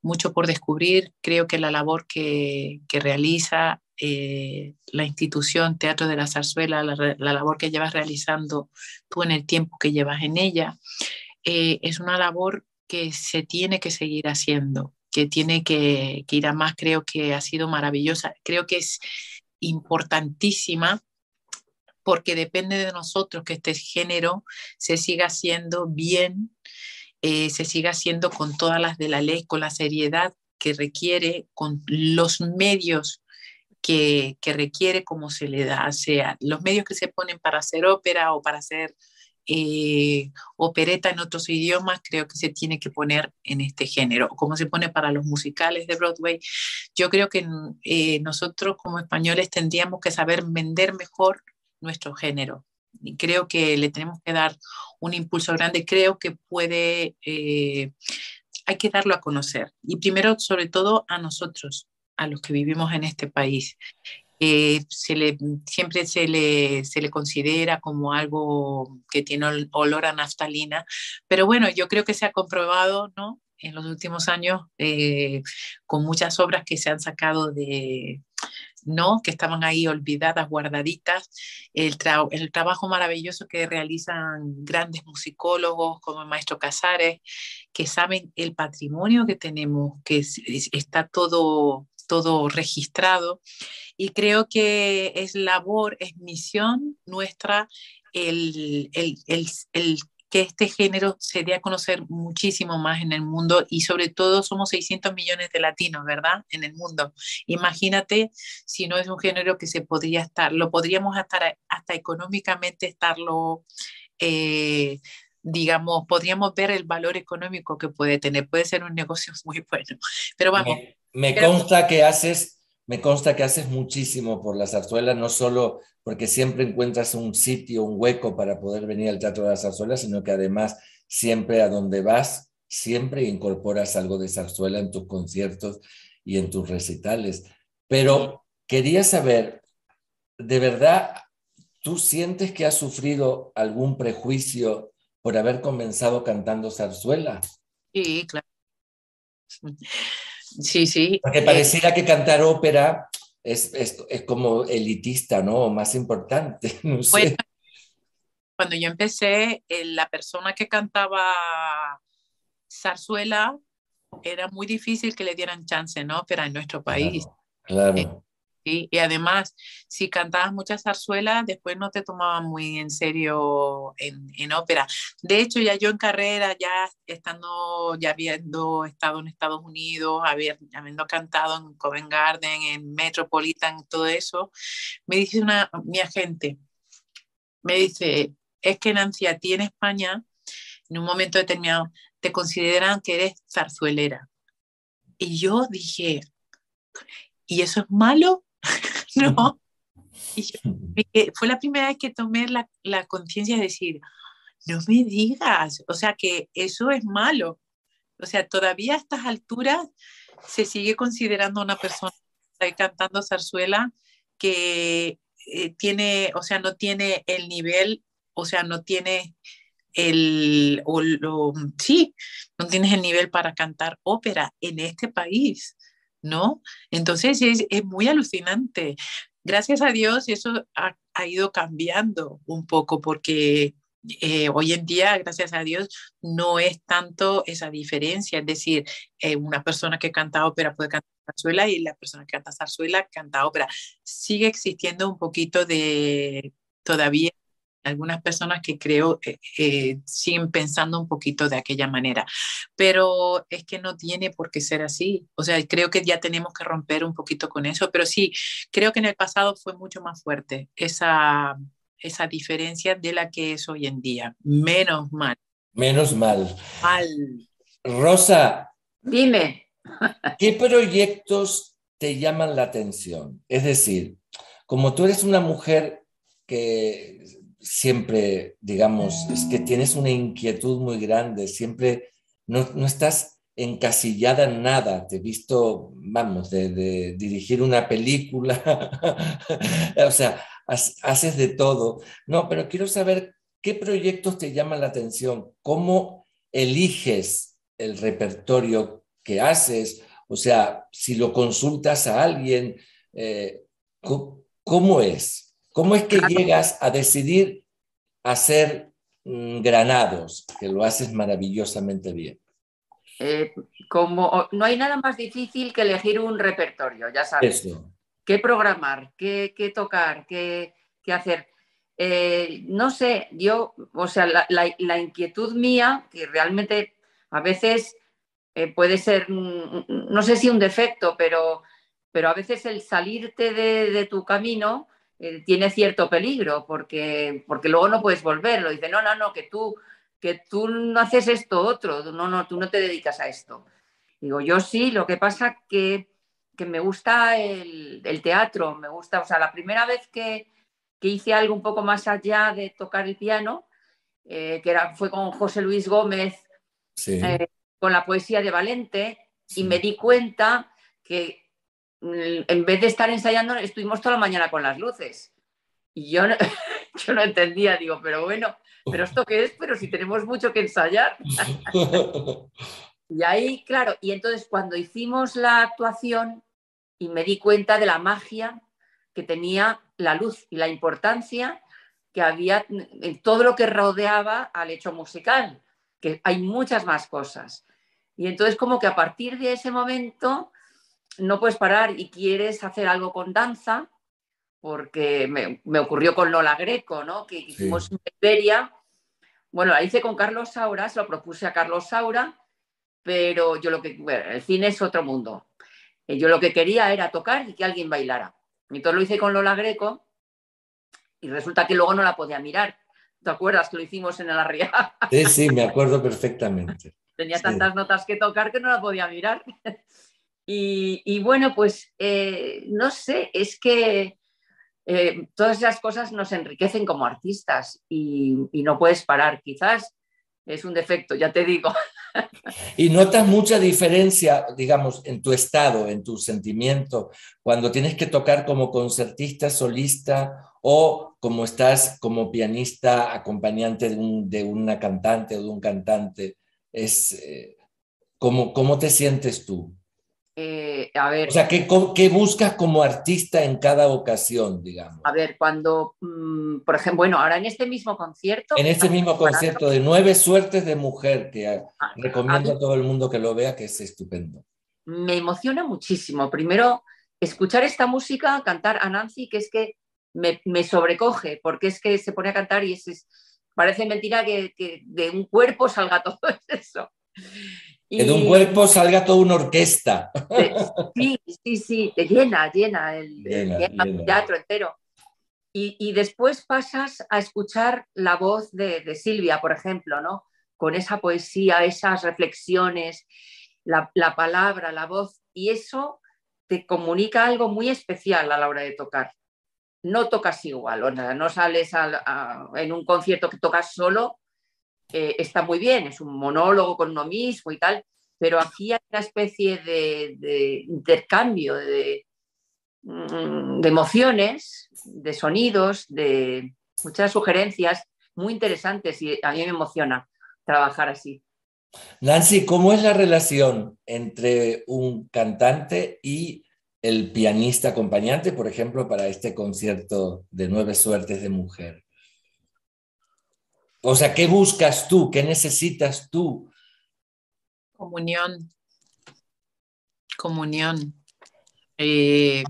mucho por descubrir. Creo que la labor que, que realiza eh, la institución Teatro de la Zarzuela, la, labor que llevas realizando tú en el tiempo que llevas en ella, eh, es una labor que se tiene que seguir haciendo, que tiene que, que ir a más. Creo que ha sido maravillosa, creo que es importantísima porque depende de nosotros que este género se siga haciendo bien, eh, se siga haciendo con todas las de la ley, con la seriedad que requiere, con los medios que, requiere como se le da, sea los medios que se ponen para hacer ópera o para hacer eh, opereta en otros idiomas, creo que se tiene que poner en este género, como se pone para los musicales de Broadway. Yo creo que eh, nosotros como españoles tendríamos que saber vender mejor nuestro género. Creo que le tenemos que dar un impulso grande. Creo que puede, eh, hay que darlo a conocer. Y primero, sobre todo, a nosotros, a los que vivimos en este país. Eh, se le, siempre se le, se le considera como algo que tiene olor a naftalina, pero bueno, yo creo que se ha comprobado ¿no? en los últimos años eh, con muchas obras que se han sacado de, ¿no? que estaban ahí olvidadas, guardaditas, el, el trabajo maravilloso que realizan grandes musicólogos como el maestro Casares, que saben el patrimonio que tenemos, que está todo todo registrado y creo que es labor, es misión nuestra el, el, el, que este género se dé a conocer muchísimo más en el mundo y sobre todo somos 600 millones de latinos, ¿verdad? En el mundo. Imagínate si no es un género que se podría estar, lo podríamos estar hasta económicamente estarlo... Eh, digamos, podríamos ver el valor económico que puede tener. Puede ser un negocio muy bueno. Pero vamos, me consta que haces, me consta que haces muchísimo por la zarzuela, no solo porque siempre encuentras un sitio, un hueco para poder venir al Teatro de la Zarzuela, sino que además siempre a donde vas, siempre incorporas algo de zarzuela en tus conciertos y en tus recitales. Pero quería saber, ¿de verdad tú sientes que has sufrido algún prejuicio por haber comenzado cantando zarzuela? Sí, claro. Sí, sí. Porque eh, pareciera que cantar ópera es, es, es, como elitista, ¿no? Más importante. No sé. cuando yo empecé, eh, la persona que cantaba zarzuela era muy difícil que le dieran chance en ópera en nuestro país. claro. Eh, y además, si cantabas muchas zarzuelas, después no te tomaban muy en serio en, en, ópera. De hecho, ya yo en carrera, ya estando, ya habiendo estado en Estados Unidos, habiendo cantado en Covent Garden, en Metropolitan, todo eso, me dice una, mi agente, me dice, es que Nancy, a ti en España, en un momento determinado, te consideran que eres zarzuelera. Y yo dije, ¿y eso es malo? ¿no? Y fue la primera vez que tomé la, la conciencia de decir, no me digas, o sea que eso es malo. O sea, todavía a estas alturas se sigue considerando una persona que está cantando zarzuela que eh, tiene, o sea, no tiene el nivel, o sea, no tiene el, o, sí, no tienes el nivel para cantar ópera en este país. ¿No? Entonces es, muy alucinante. Gracias a Dios eso ha, ido cambiando un poco porque eh, hoy en día, gracias a Dios, no es tanto esa diferencia. Es decir, eh, una persona que canta ópera puede cantar zarzuela y la persona que canta zarzuela canta ópera. Sigue existiendo un poquito de todavía algunas personas que creo eh, eh, siguen pensando un poquito de aquella manera, pero es que no tiene por qué ser así. O sea, creo que ya tenemos que romper un poquito con eso, pero sí, creo que en el pasado fue mucho más fuerte esa, esa diferencia de la que es hoy en día. Menos mal. Menos mal. Mal. Rosa. Dime. ¿Qué proyectos te llaman la atención? Es decir, como tú eres una mujer que siempre, digamos, es que tienes una inquietud muy grande, siempre no, no estás encasillada en nada. Te he visto, vamos, de, dirigir una película, o sea, haces de todo. No, pero quiero saber qué proyectos te llaman la atención, cómo eliges el repertorio que haces, o sea, si lo consultas a alguien, eh, ¿cómo, es? ¿Cómo es que llegas a decidir hacer mm, granados, que lo haces maravillosamente bien? Eh, como no hay nada más difícil que elegir un repertorio, ya sabes. ¿Qué programar? ¿Qué, tocar? ¿Qué, hacer? Eh, no sé, yo, o sea, la, inquietud mía, que realmente a veces eh, puede ser, no sé si un defecto, pero, pero a veces el salirte de, tu camino tiene cierto peligro, porque, porque luego no puedes volverlo. Dice, no, no, no, que tú que tú no haces esto otro, no, no, tú no te dedicas a esto. Digo, yo sí, lo que pasa que, que me gusta el, teatro, me gusta, o sea, la primera vez que, que, hice algo un poco más allá de tocar el piano, eh, que era, fue con José Luis Gómez, eh, con la poesía de Valente, y me di cuenta que en vez de estar ensayando, estuvimos toda la mañana con las luces. Y yo yo no entendía, digo, pero bueno, ¿pero esto qué es? Pero si tenemos mucho que ensayar. y ahí, claro, y entonces cuando hicimos la actuación y me di cuenta de la magia que tenía la luz y la importancia que había en todo lo que rodeaba al hecho musical, que hay muchas más cosas. Y entonces como que a partir de ese momento no puedes parar y quieres hacer algo con danza, porque me, ocurrió con Lola Greco, ¿no? que hicimos en Iberia bueno, la hice con Carlos Saura, se lo propuse a Carlos Saura, pero yo lo que, bueno, el cine es otro mundo. Eh, yo lo que quería era tocar y que alguien bailara. Entonces lo hice con Lola Greco y resulta que luego no la podía mirar. ¿Te acuerdas que lo hicimos en el Arriaga? Sí, sí, me acuerdo perfectamente. Tenía tantas notas que tocar que no la podía mirar. Y, bueno, pues eh, no sé, es que eh, todas esas cosas nos enriquecen como artistas y, no puedes parar. Quizás es un defecto, ya te digo. ¿Y notas mucha diferencia, digamos, en tu estado, en tu sentimiento, cuando tienes que tocar como concertista, solista o como estás como pianista, acompañante de, una cantante o de un cantante? Es, eh, ¿cómo te sientes tú? Eh, a ver. O sea, ¿qué, ¿qué, buscas como artista en cada ocasión, digamos? A ver, cuando, mm, por ejemplo, bueno, ahora en este mismo concierto. En este mismo concierto de Nueve Suertes de Mujer, que ah, recomiendo a, todo el mundo que lo vea, que es estupendo. Me emociona muchísimo. Primero, escuchar esta música, cantar a Nancy, que es que me, me sobrecoge, porque es que se pone a cantar y es, parece mentira que, que de un cuerpo salga todo eso. Que de un cuerpo salga toda una orquesta. Sí, sí, sí, te llena, llena el, teatro entero. Y, después pasas a escuchar la voz de, Silvia, por ejemplo, ¿no? Con esa poesía, esas reflexiones, la, palabra, la voz, y eso te comunica algo muy especial a la hora de tocar. No tocas igual, o nada, no sales en un concierto que tocas solo está muy bien, es un monólogo con uno mismo y tal, pero aquí hay una especie de, intercambio de, mm, de, emociones, de sonidos, de muchas sugerencias muy interesantes y a mí me emociona trabajar así. Nancy, ¿cómo es la relación entre un cantante y el pianista acompañante, por ejemplo, para este concierto de Nueve Suertes de Mujer? O sea, ¿qué buscas tú? ¿Qué necesitas tú? Comunión. Comunión. Eh,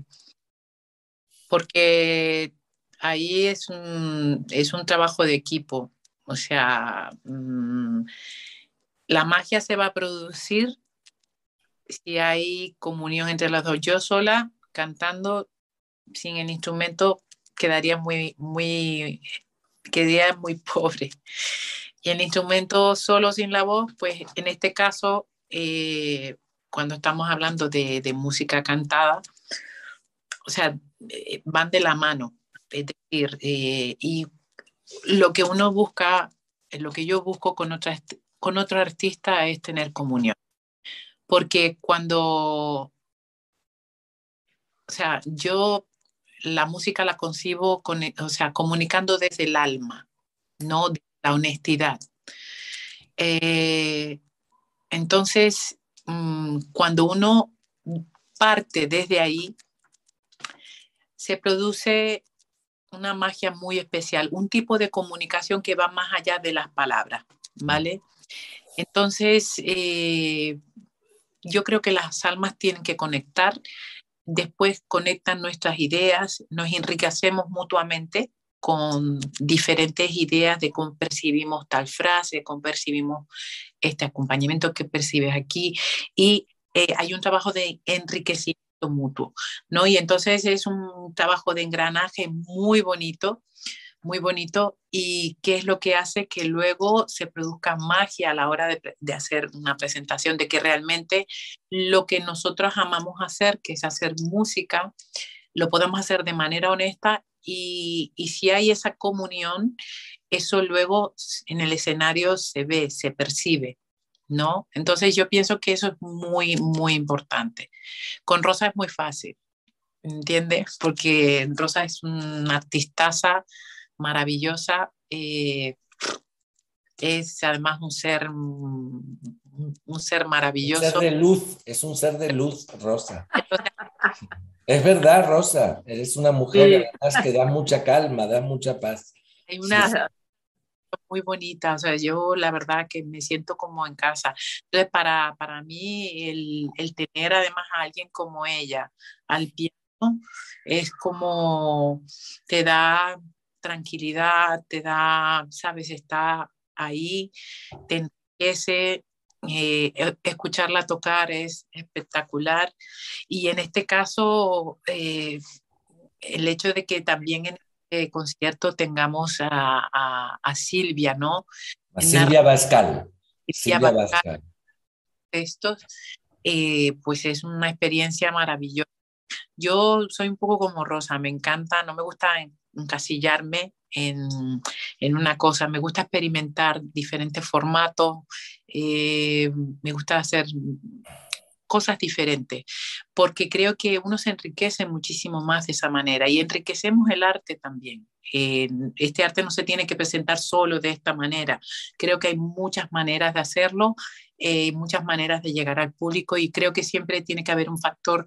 porque ahí es un, es un trabajo de equipo. O sea, mm, la magia se va a producir si hay comunión entre las dos. Yo sola cantando sin el instrumento quedaría muy, muy, quedaría muy pobre. Y el instrumento solo sin la voz, pues en este caso, eh, cuando estamos hablando de, de, música cantada, o sea, eh, van de la mano. Es decir, eh, y lo que uno busca, lo que yo busco con, otra, con otro artista es tener comunión. Porque cuando, o sea, yo la música la concibo, con, o sea, comunicando desde el alma, no la honestidad. Eh, entonces, mm, cuando uno parte desde ahí, se produce una magia muy especial, un tipo de comunicación que va más allá de las palabras, ¿vale? Entonces, eh, yo creo que las almas tienen que conectar, después conectan nuestras ideas, nos enriquecemos mutuamente con diferentes ideas de cómo percibimos tal frase, cómo percibimos este acompañamiento que percibes aquí y eh, hay un trabajo de enriquecimiento mutuo, ¿no? Y entonces es un trabajo de engranaje muy bonito, muy bonito y qué es lo que hace que luego se produzca magia a la hora de, de, hacer una presentación, de que realmente lo que nosotros amamos hacer, que es hacer música, lo podemos hacer de manera honesta y, y si hay esa comunión, eso luego en el escenario se ve, se percibe. ¿no? Entonces yo pienso que eso es muy, muy importante. Con Rosa es muy fácil, ¿entiendes? Porque Rosa es una artistaza maravillosa, eh, es además un ser, un, ser maravilloso. Un ser de luz, es un ser de luz, Rosa. es verdad, Rosa, eres una mujer sí. que da mucha calma, da mucha paz. Hay una, sí muy bonita, o sea, yo la verdad que me siento como en casa. Entonces, para, para mí, el, el tener además a alguien como ella al piano es como te da tranquilidad, te da, sabes, está ahí, te enriquece, eh, escucharla tocar es espectacular. Y en este caso, eh, el hecho de que también en eh, concierto tengamos a, a, a, Silvia, ¿no? A Silvia Bascal. Silvia Bascal. Estos, eh, pues es una experiencia maravillosa. Yo soy un poco como Rosa, me encanta, no me gusta encasillarme en, en una cosa, me gusta experimentar diferentes formatos, eh, me gusta hacer cosas diferentes, porque creo que uno se enriquece muchísimo más de esa manera y enriquecemos el arte también. Este arte no se tiene que presentar solo de esta manera. Creo que hay muchas maneras de hacerlo, eh, muchas maneras de llegar al público y creo que siempre tiene que haber un factor,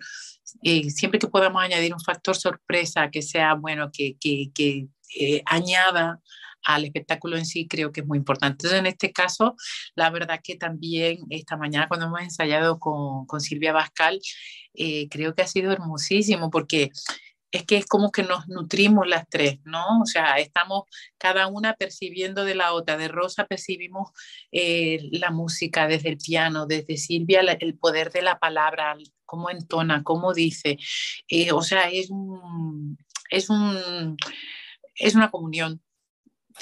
eh, siempre que podamos añadir un factor sorpresa que sea bueno, que, que, que eh, añada al espectáculo en sí creo que es muy importante. Entonces, en este caso, la verdad que también esta mañana cuando hemos ensayado con, con Silvia Bascal, eh, creo que ha sido hermosísimo porque es que es como que nos nutrimos las tres, ¿no? O sea, estamos cada una percibiendo de la otra. De Rosa percibimos eh, la música desde el piano, desde Silvia la, el poder de la palabra, cómo entona, cómo dice. Eh, o sea, es un, es un, es una comunión.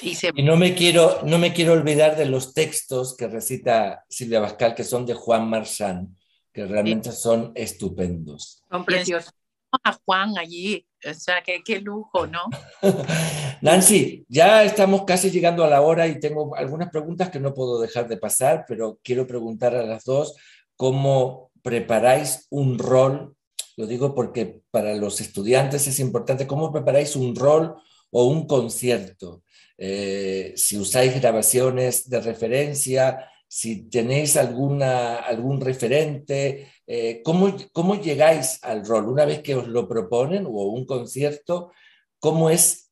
Y, se... y, no, me quiero, no me quiero olvidar de los textos que recita Silvia Bascal, que son de Juan Marchand, que realmente sí. son estupendos. Son preciosos. A Juan allí, o sea, qué, qué lujo, ¿no? Nancy, ya estamos casi llegando a la hora y tengo algunas preguntas que no puedo dejar de pasar, pero quiero preguntar a las dos cómo preparáis un rol, lo digo porque para los estudiantes es importante, cómo preparáis un rol o un concierto eh, si usáis grabaciones de referencia, si tenéis alguna, algún referente, eh, ¿cómo, ¿cómo, llegáis al rol? Una vez que os lo proponen o un concierto, ¿cómo es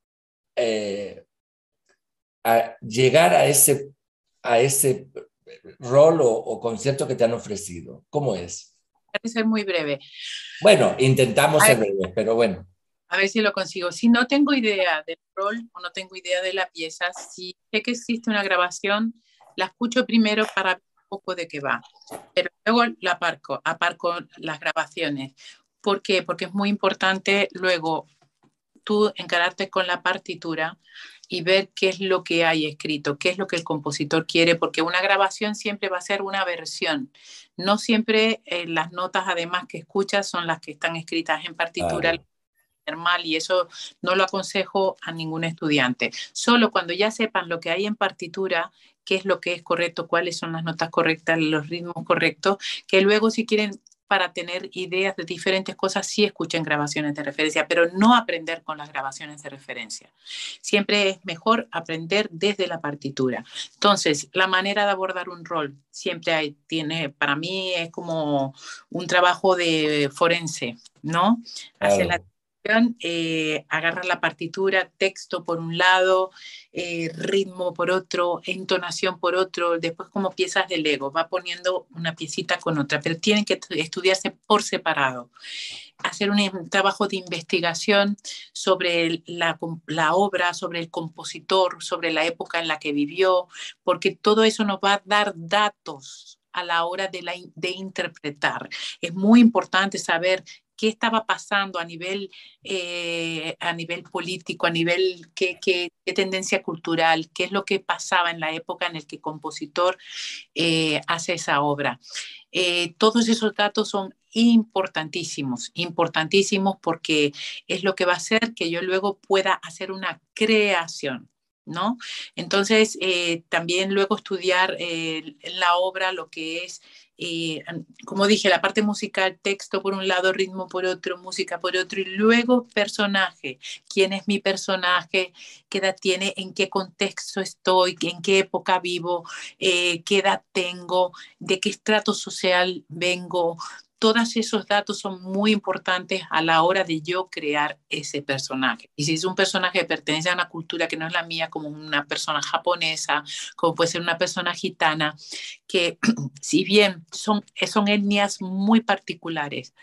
eh, a llegar a ese, a ese rol o, o, concierto que te han ofrecido? ¿Cómo es? ser muy breve. Bueno, intentamos ser breves, pero bueno a ver si lo consigo. Si no tengo idea del rol o no tengo idea de la pieza, si sé que existe una grabación, la escucho primero para ver un poco de qué va, pero luego la aparco, aparco las grabaciones. ¿Por qué? Porque es muy importante luego tú encararte con la partitura y ver qué es lo que hay escrito, qué es lo que el compositor quiere, porque una grabación siempre va a ser una versión. No siempre eh, las notas además que escuchas son las que están escritas en partitura. Mal, y eso no lo aconsejo a ningún estudiante. Solo cuando ya sepan lo que hay en partitura, qué es lo que es correcto, cuáles son las notas correctas, los ritmos correctos, que luego si quieren para tener ideas de diferentes cosas, sí escuchen grabaciones de referencia, pero no aprender con las grabaciones de referencia. Siempre es mejor aprender desde la partitura. Entonces, la manera de abordar un rol siempre hay, tiene, para mí es como un trabajo de forense, ¿no? Hacer la eh, agarrar la partitura, texto por un lado, eh, ritmo por otro, entonación por otro, después como piezas de Lego, va poniendo una piecita con otra, pero tienen que estudiarse por separado. Hacer un trabajo de investigación sobre la, obra, sobre el compositor, sobre la época en la que vivió, porque todo eso nos va a dar datos a la hora de interpretar. Es muy importante saber qué estaba pasando a nivel, eh, a nivel político, a nivel qué, qué, tendencia cultural, qué es lo que pasaba en la época en la que el compositor eh, hace esa obra. Eh, todos esos datos son importantísimos, importantísimos porque es lo que va a hacer que yo luego pueda hacer una creación. ¿No? Entonces, también luego estudiar la obra, lo que es eh, como dije, la parte musical, texto por un lado, ritmo por otro, música por otro, y luego personaje. ¿Quién es mi personaje? ¿Qué edad tiene? ¿En qué contexto estoy? ¿En qué época vivo? Eh, ¿Qué edad tengo? ¿De qué estrato social vengo? Todos esos datos son muy importantes a la hora de yo crear ese personaje. Y si es un personaje que pertenece a una cultura que no es la mía, como una persona japonesa, como puede ser una persona gitana, que si bien son, son etnias muy particulares,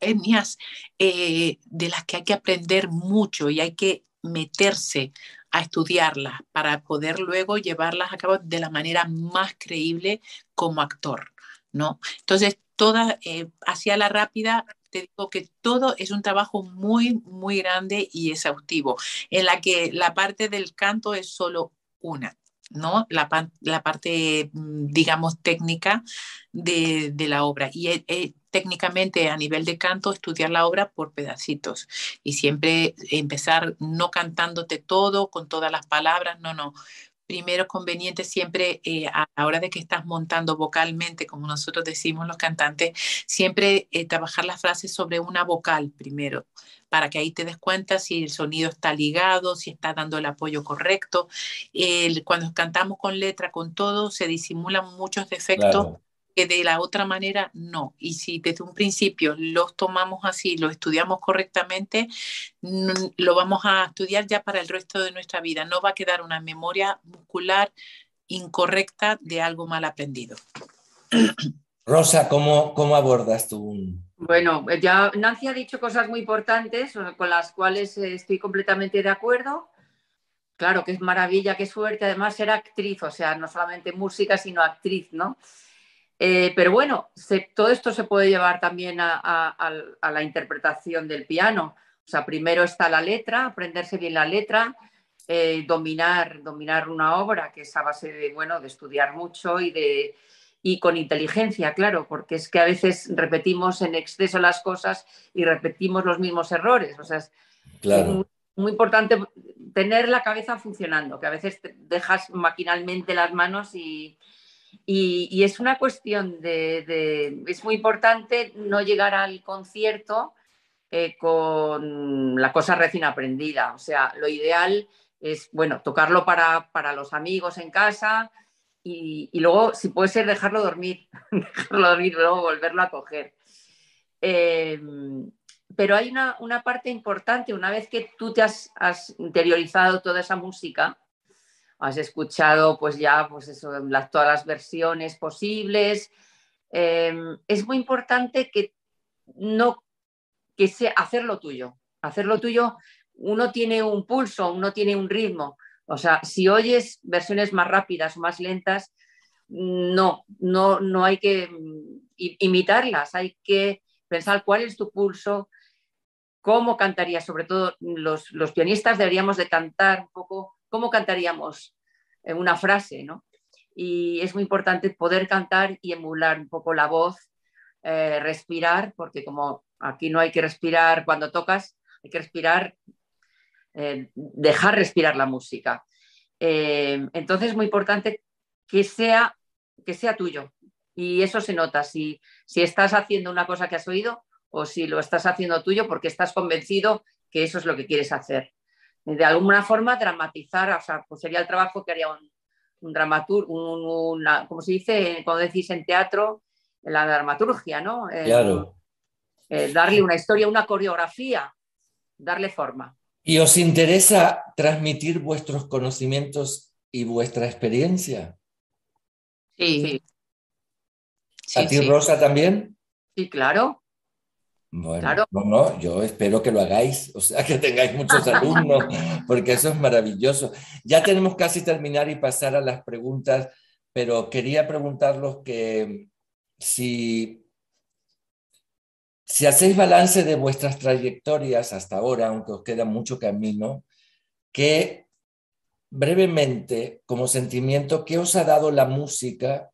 etnias eh, de las que hay que aprender mucho y hay que meterse a estudiarlas para poder luego llevarlas a cabo de la manera más creíble como actor. ¿no? Entonces, toda, eh, hacia la rápida, te digo que todo es un trabajo muy, muy grande y exhaustivo, en la que la parte del canto es solo una. ¿no? La, la parte, mm, digamos, técnica de, de la obra. Y eh, eh, técnicamente a nivel de canto, estudiar la obra por pedacitos y siempre empezar no cantándote todo con todas las palabras, no, no, primero conveniente siempre eh, a la hora de que estás montando vocalmente, como nosotros decimos los cantantes, siempre eh, trabajar las frases sobre una vocal primero, para que ahí te des cuenta si el sonido está ligado, si está dando el apoyo correcto. cuando cantamos con letra, con todo, se disimulan muchos defectos de la otra manera no. Y si desde un principio los tomamos así, lo estudiamos correctamente, lo vamos a estudiar ya para el resto de nuestra vida. No va a quedar una memoria muscular incorrecta de algo mal aprendido. Rosa, ¿cómo, cómo abordas tú? Bueno, ya Nancy ha dicho cosas muy importantes con las cuales estoy completamente de acuerdo. Claro, que es maravilla, qué suerte además ser actriz, o sea, no solamente música, sino actriz, ¿no? Eh, pero bueno, todo esto se puede llevar también a, la interpretación del piano. O sea, primero está la letra, aprenderse bien la letra, eh, dominar, dominar una obra, que es a base de, bueno, de estudiar mucho y, de, y con inteligencia, claro, porque es que a veces repetimos en exceso las cosas y repetimos los mismos errores. O sea, es muy, muy importante tener la cabeza funcionando, que a veces dejas maquinalmente las manos y, y, es una cuestión de, es muy importante no llegar al concierto eh, con la cosa recién aprendida. O sea, lo ideal es, bueno, tocarlo para, los amigos en casa y, luego, si puede ser, dejarlo dormir, dejarlo dormir, luego volverlo a coger. Em, pero hay una, parte importante, una vez que tú te has interiorizado toda esa música, has escuchado pues ya pues eso, todas las versiones posibles. Em, es muy importante que no que sea hacerlo tuyo. Hacerlo tuyo, uno tiene un pulso, uno tiene un ritmo. O sea, si oyes versiones más rápidas o más lentas, no, no, no hay que imitarlas, hay que pensar cuál es tu pulso, cómo cantaría, sobre todo los, los pianistas deberíamos de cantar un poco, cómo cantaríamos en una frase, ¿no? Y es muy importante poder cantar y emular un poco la voz, eh, respirar, porque como aquí no hay que respirar cuando tocas, hay que respirar, eh, dejar respirar la música. Eh, entonces es muy importante que sea, que sea tuyo. Y eso se nota si, si estás haciendo una cosa que has oído o si lo estás haciendo tuyo porque estás convencido que eso es lo que quieres hacer. De alguna forma dramatizar, o sea, pues sería el trabajo que haría un, un dramaturgo, una, como se dice cuando decís en teatro, la dramaturgia, ¿no? Claro. Eh, darle una historia, una coreografía, darle forma. ¿Y os interesa transmitir vuestros conocimientos y vuestra experiencia? Sí. ¿A ti, Rosa, también? Sí, claro. Bueno, no, no, yo espero que lo hagáis, o sea, que tengáis muchos alumnos, porque eso es maravilloso. Ya tenemos casi terminar y pasar a las preguntas, pero quería preguntarlos que si, si hacéis balance de vuestras trayectorias hasta ahora, aunque os queda mucho camino, que brevemente, como sentimiento, ¿qué os ha dado la música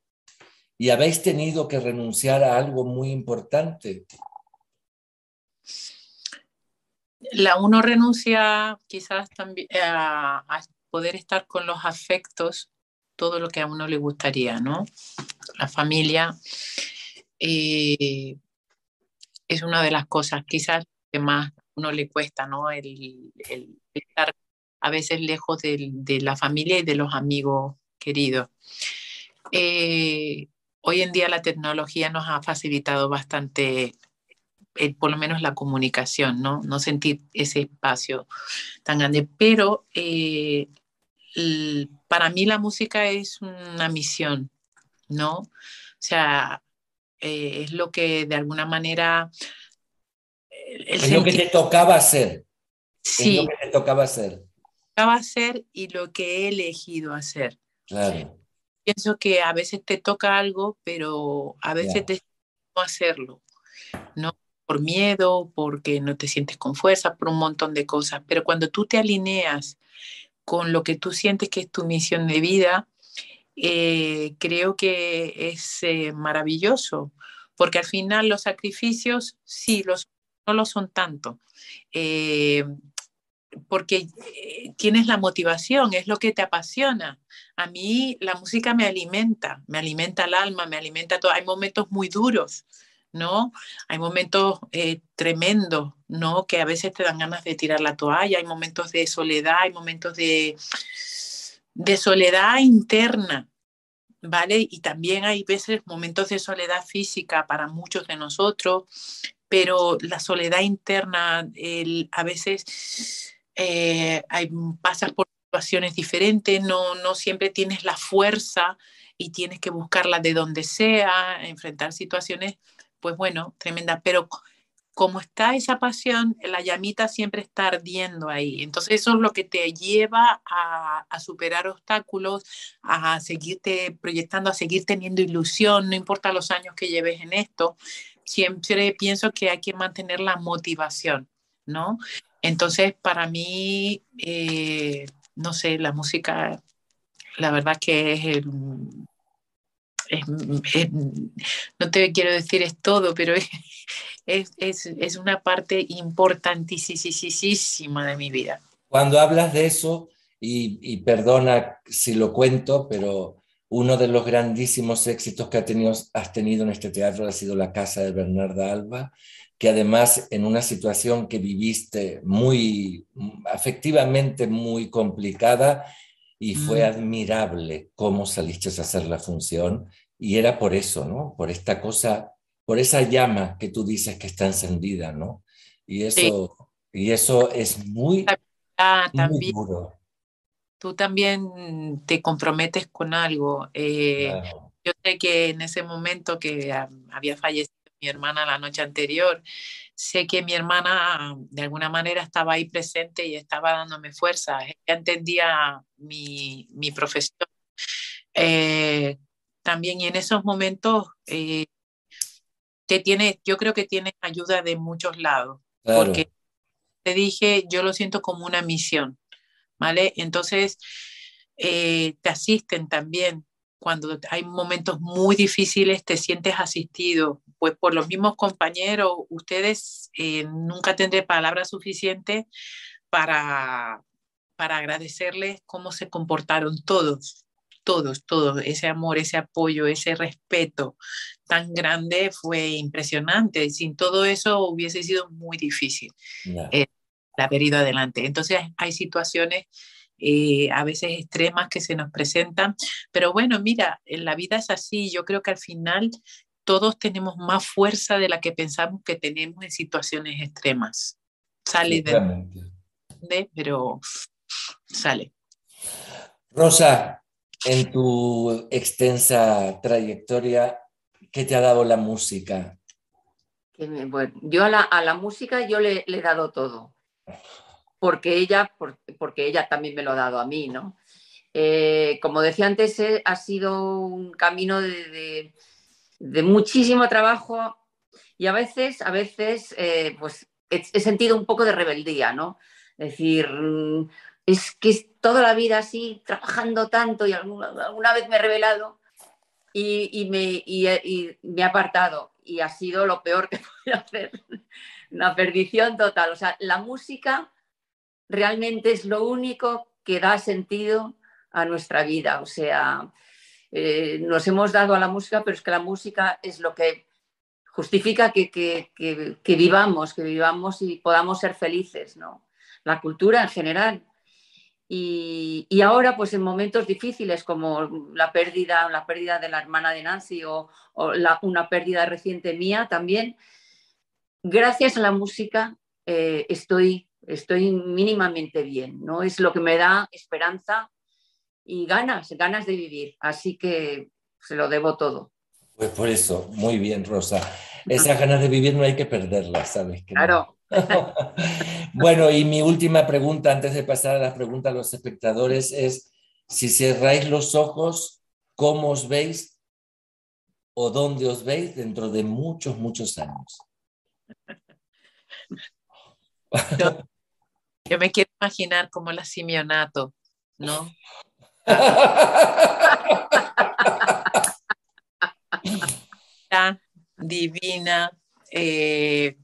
y habéis tenido que renunciar a algo muy importante? La uno renuncia quizás también a, poder estar con los afectos, todo lo que a uno le gustaría, ¿no? La familia eh, es una de las cosas quizás que más a uno le cuesta, ¿no? El, estar a veces lejos de, la familia y de los amigos queridos. Eh, hoy en día la tecnología nos ha facilitado bastante por lo menos la comunicación, ¿no? No sentir ese espacio tan grande. Pero eh, para mí la música es una misión, ¿no? O sea, eh, es lo que de alguna manera... es lo que te tocaba hacer. Sí. Es lo que te tocaba hacer. Tocaba hacer y lo que he elegido hacer. Claro. Pienso que a veces te toca algo, pero a veces te no hacerlo, ¿no? Por miedo, porque no te sientes con fuerza, por un montón de cosas. Pero cuando tú te alineas con lo que tú sientes que es tu misión de vida, eh, creo que es eh, maravilloso, porque al final los sacrificios sí, los, no lo son tanto. Eh, porque tienes la motivación, es lo que te apasiona. A mí la música me alimenta, me alimenta el alma, me alimenta todo. Hay momentos muy duros, ¿no? Hay momentos eh, tremendos, ¿no? Que a veces te dan ganas de tirar la toalla, hay momentos de soledad, hay momentos de, de soledad interna, ¿vale? Y también hay veces momentos de soledad física para muchos de nosotros, pero la soledad interna a veces eh, hay, pasas por situaciones diferentes, no, no siempre tienes la fuerza y tienes que buscarla de donde sea, enfrentar situaciones pues bueno, tremenda, pero como está esa pasión, la llamita siempre está ardiendo ahí. Entonces eso es lo que te lleva a, superar obstáculos, a seguirte proyectando, a seguir teniendo ilusión, no importa los años que lleves en esto. Siempre pienso que hay que mantener la motivación, ¿no? Entonces, para mí, eh, no sé, la música, la verdad que es el, no te quiero decir es todo, pero es, es, una parte importantísima de mi vida. Cuando hablas de eso, y, perdona si lo cuento, pero uno de los grandísimos éxitos que ha tenido, has tenido en este teatro ha sido La Casa de Bernarda Alba, que además en una situación que viviste muy afectivamente muy complicada, y fue mm. admirable cómo saliste a hacer la función y era por eso, ¿no? Por esta cosa, por esa llama que tú dices que está encendida, ¿no? Y eso, y eso es muy, ah, también, duro. Tú también te comprometes con algo. Eh, yo sé que en ese momento que había fallecido mi hermana la noche anterior, sé que mi hermana de alguna manera estaba ahí presente y estaba dándome fuerza. Ella entendía mi, mi profesión. Eh, también en esos momentos eh, que tiene, yo creo que tiene ayuda de muchos lados, porque te dije, yo lo siento como una misión, ¿vale? Entonces, eh, te asisten también. Cuando hay momentos muy difíciles, te sientes asistido, pues por los mismos compañeros, ustedes eh, nunca tendré palabras suficientes para, para agradecerles cómo se comportaron todos, todos, todos, ese amor, ese apoyo, ese respeto tan grande fue impresionante. Sin todo eso hubiese sido muy difícil eh, haber ido adelante. Entonces hay situaciones eh, a veces extremas que se nos presentan, pero bueno, mira, en la vida es así. Yo creo que al final todos tenemos más fuerza de la que pensamos que tenemos en situaciones extremas. Sale de, de pero sale. Rosa, en tu extensa trayectoria, ¿qué te ha dado la música? yo a la, música yo le, he dado todo, porque ella, porque ella también me lo ha dado a mí, ¿no? Eh, como decía antes, eh, ha sido un camino de, muchísimo trabajo y a veces, a veces, eh, pues he, sentido un poco de rebeldía, ¿no? Es decir, mm, es que toda la vida así, trabajando tanto y alguna, vez me he revelado y, me, me, he apartado y ha sido lo peor que podía hacer, una perdición total. O sea, la música realmente es lo único que da sentido a nuestra vida. O sea, eh, nos hemos dado a la música, pero es que la música es lo que justifica que, que vivamos, que vivamos y podamos ser felices, ¿no? La cultura en general. Y, ahora, pues en momentos difíciles como la pérdida, la pérdida de la hermana de Nancy o, una pérdida reciente mía también, gracias a la música eh, estoy, estoy mínimamente bien, ¿no? Es lo que me da esperanza y ganas, ganas de vivir. Así que se lo debo todo. Pues por eso, muy bien, Rosa. Esas ganas de vivir no hay que perderlas, ¿sabes? claro. bueno, y mi última pregunta antes de pasar a las preguntas a los espectadores es, si cerráis los ojos, ¿cómo os veis o dónde os veis dentro de muchos, muchos años? Yo, me quiero imaginar como la Simeonato, ¿no? Divina, eh,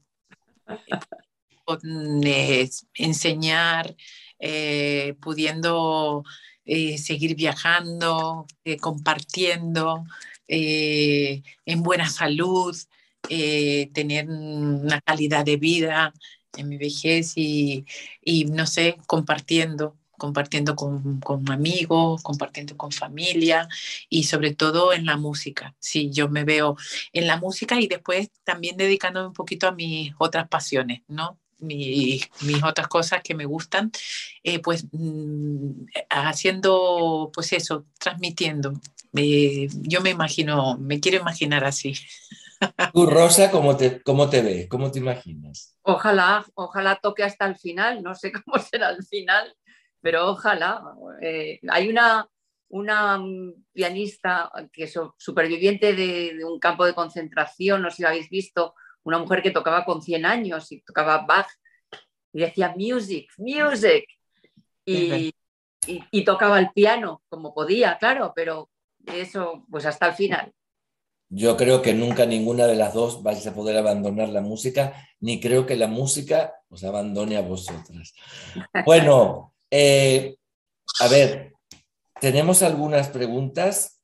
enseñar, eh, pudiendo eh, seguir viajando, eh, compartiendo, en buena salud, tener una calidad de vida en mi vejez y, y no sé, compartiendo compartiendo con, con, amigos, compartiendo con familia y sobre todo en la música. Sí, yo me veo en la música y después también dedicándome un poquito a mis otras pasiones, ¿no? mis, mis otras cosas que me gustan, eh, pues mm, haciendo, pues eso, transmitiendo. Eh, yo me imagino, me quiero imaginar así. Tú, Rosa, ¿cómo te, ¿cómo te ves? ¿Cómo te imaginas? Ojalá, ojalá toque hasta el final, no sé cómo será el final, pero ojalá. Eh, hay una, una pianista que es superviviente de, de, un campo de concentración, no sé si lo habéis visto, una mujer que tocaba con 100 años y tocaba Bach y decía music, music. Y, y, tocaba el piano como podía, claro, pero eso pues hasta el final. Yo creo que nunca ninguna de las dos vais a poder abandonar la música, ni creo que la música os abandone a vosotras. Bueno, eh, a ver, tenemos algunas preguntas.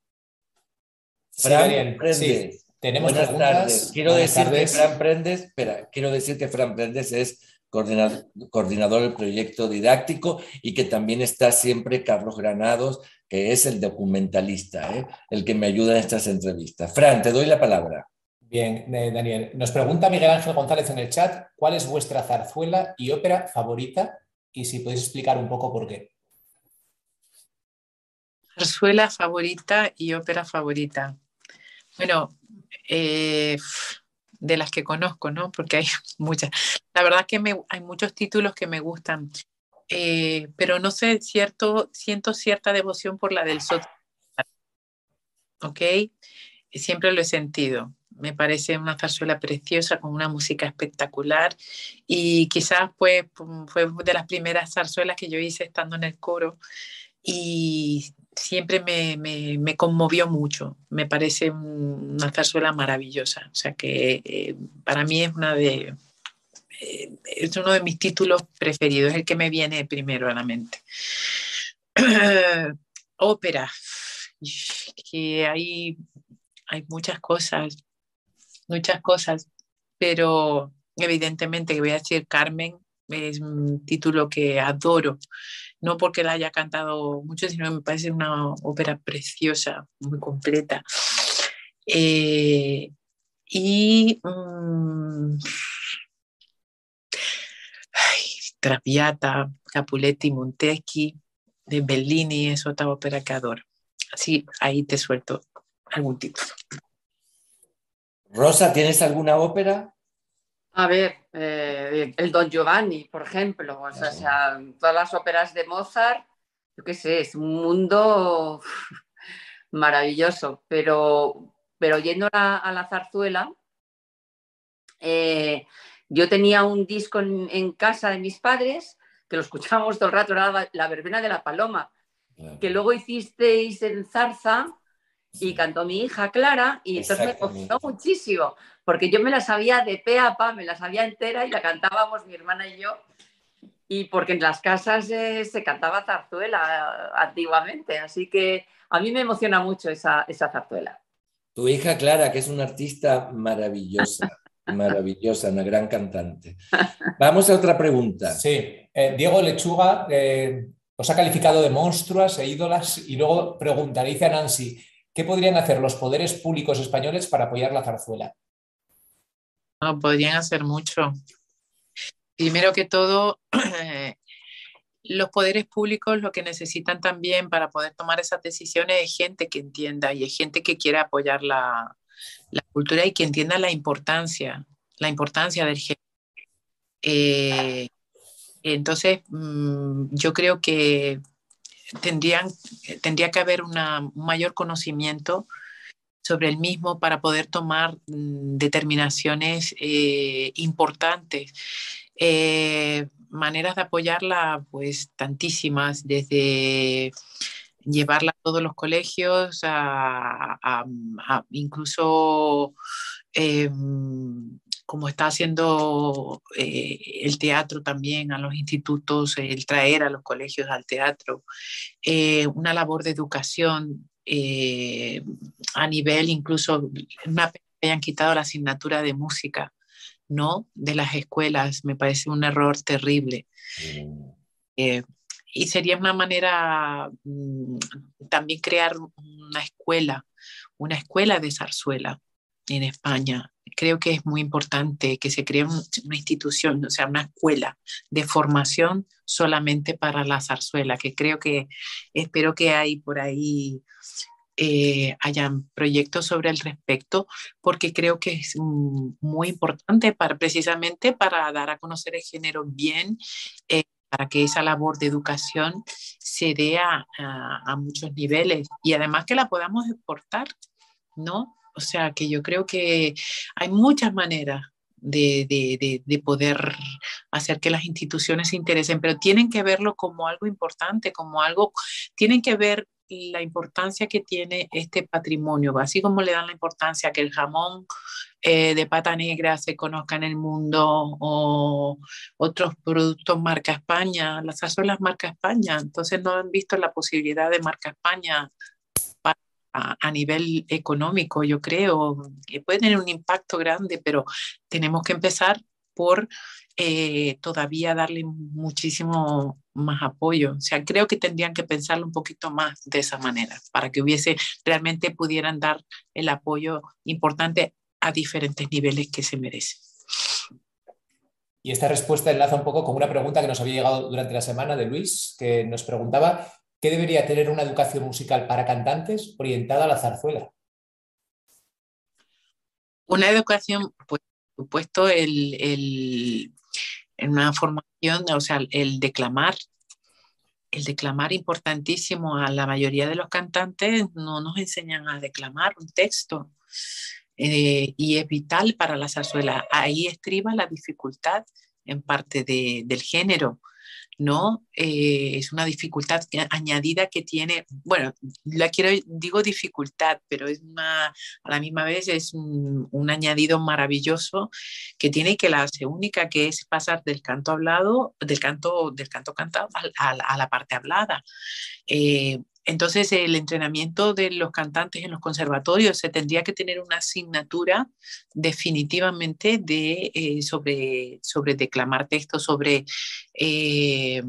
Fran, sí, tenemos Buenas tardes. Quiero decir que Fran Prendes, espera, quiero decir que Fran Prendes es coordinador, coordinador del proyecto didáctico y que también está siempre Carlos Granados, que es el documentalista, ¿eh? el que me ayuda en estas entrevistas. Fran, te doy la palabra. Bien, eh, Daniel. Nos pregunta Miguel Ángel González en el chat, ¿cuál es vuestra zarzuela y ópera favorita? Y si podéis explicar un poco por qué. Zarzuela favorita y ópera favorita. Bueno, eh, de las que conozco, ¿no? Porque hay muchas. La verdad que hay muchos títulos que me gustan, eh, pero no sé, cierto, siento cierta devoción por la del Sot. ¿Ok? Siempre lo he sentido. Me parece una zarzuela preciosa con una música espectacular y quizás pues fue de las primeras zarzuelas que yo hice estando en el coro y siempre me, me, conmovió mucho. Me parece una zarzuela maravillosa. O sea que eh, para mí es una de eh, es uno de mis títulos preferidos, el que me viene primero a la mente. Ópera, que hay, hay muchas cosas, muchas cosas, pero evidentemente que voy a decir Carmen es un título que adoro, no porque la haya cantado mucho, sino que me parece una ópera preciosa, muy completa. Eh, y mm, Traviata, Capuletti, Monteschi, de Bellini, es otra ópera que adoro. Así, ahí te suelto algún título. Rosa, ¿tienes alguna ópera? A ver, eh, el Don Giovanni, por ejemplo, o sea, todas las óperas de Mozart, yo qué sé, es un mundo maravilloso, pero, pero yendo a, la zarzuela, eh, yo tenía un disco en, casa de mis padres que lo escuchábamos todo el rato, era la, verbena de la paloma, que luego hicisteis en Zarza y cantó mi hija Clara y entonces me emocionó muchísimo, porque yo me la sabía de pe a pa, me la sabía entera y la cantábamos mi hermana y yo. Y porque en las casas eh, se cantaba zarzuela antiguamente, así que a mí me emociona mucho esa, esa zarzuela. Tu hija Clara, que es una artista maravillosa. Maravillosa, una gran cantante. Vamos a otra pregunta. Sí, eh, Diego Lechuga eh, os ha calificado de monstruas e ídolas y luego pregunta, dice a Nancy, ¿qué podrían hacer los poderes públicos españoles para apoyar la zarzuela? No, podrían hacer mucho. Primero que todo, los poderes públicos lo que necesitan también para poder tomar esas decisiones es gente que entienda y es gente que quiera apoyar la, la cultura y que entienda la importancia, la importancia del género. Eh, entonces, mm, yo creo que tendrían, tendría que haber un mayor conocimiento sobre el mismo para poder tomar mm, determinaciones eh, importantes. Eh, maneras de apoyarla, pues tantísimas, desde llevarla a todos los colegios, a, incluso em, como está haciendo eh, el teatro también a los institutos, el traer a los colegios al teatro, eh, una labor de educación eh, a nivel incluso, me hayan quitado la asignatura de música, ¿no? De las escuelas, me parece un error terrible. Mm y sería una manera mm, también crear una escuela, una escuela de zarzuela en España. Creo que es muy importante que se cree una institución, o sea, una escuela de formación solamente para la zarzuela, que creo que, espero que hay por ahí, eh, hayan proyectos sobre el respecto, porque creo que es muy importante para, precisamente para dar a conocer el género bien. Eh, para que esa labor de educación se dé a, muchos niveles y además que la podamos exportar, ¿no? O sea, que yo creo que hay muchas maneras de, de, de, poder hacer que las instituciones se interesen, pero tienen que verlo como algo importante, como algo, tienen que ver la importancia que tiene este patrimonio, así como le dan la importancia que el jamón eh, de pata negra se conozca en el mundo o otros productos marca España, las las marca España, entonces no han visto la posibilidad de marca España a, nivel económico, yo creo, que puede tener un impacto grande, pero tenemos que empezar por eh, todavía darle muchísimo más apoyo. O sea, creo que tendrían que pensarlo un poquito más de esa manera, para que hubiese, realmente pudieran dar el apoyo importante a diferentes niveles que se merecen. Y esta respuesta enlaza un poco con una pregunta que nos había llegado durante la semana de Luis, que nos preguntaba, ¿qué debería tener una educación musical para cantantes orientada a la zarzuela? Una educación, pues, por supuesto, el, en una formación, o sea, el declamar, el declamar importantísimo. A la mayoría de los cantantes no nos enseñan a declamar un texto. eh, y es vital para la zarzuela. Ahí estriba la dificultad en parte del género. ¿No? Eh, es una dificultad añadida que tiene, bueno, la quiero, digo dificultad, pero es a la misma vez es un, añadido maravilloso que tiene que la hace única, que es pasar del canto hablado, del canto, del canto cantado a, la parte hablada. Eh, entonces, el entrenamiento de los cantantes en los conservatorios se tendría que tener una asignatura definitivamente de, eh, sobre, sobre declamar textos, sobre eh,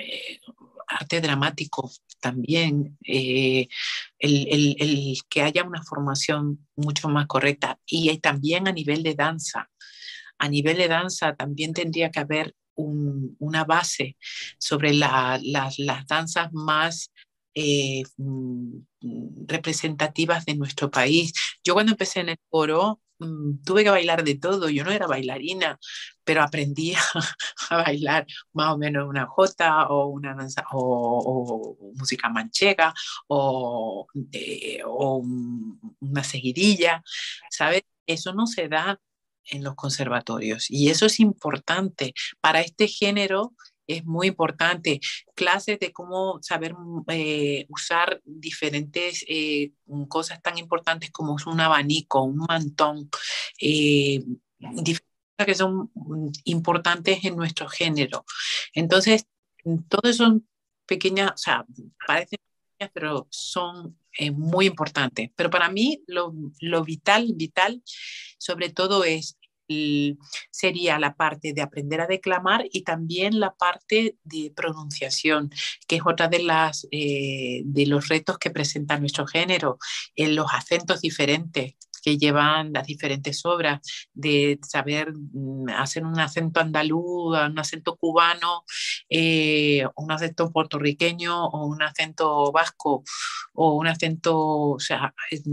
eh, arte dramático también, el, que haya una formación mucho más correcta y también a nivel de danza. A nivel de danza también tendría que haber una base sobre las danzas más eh, mm, representativas de nuestro país. Yo cuando empecé en el coro mm, tuve que bailar de todo, yo no era bailarina, pero aprendí a, bailar más o menos una jota o una danza o, música manchega o, eh, o una seguidilla, ¿sabes? Eso no se da en los conservatorios. Y eso es importante para este género. Es muy importante. Clases de cómo saber mm, eh, usar diferentes eh, cosas tan importantes como un abanico, un mantón, eh, que son mm, importantes en nuestro género. Entonces, todo son pequeñas, o sea, parecen pequeñas, pero son muy importantes. Pero para mí lo, lo vital, vital, sobre todo es sería la parte de aprender a declamar y también la parte de pronunciación, que es otra de, las, eh, de los retos que presenta nuestro género, en los acentos diferentes que llevan las diferentes obras, de saber mm, hacer un acento andaluz, un acento cubano, eh, un acento puertorriqueño o un acento vasco o un acento, o sea, es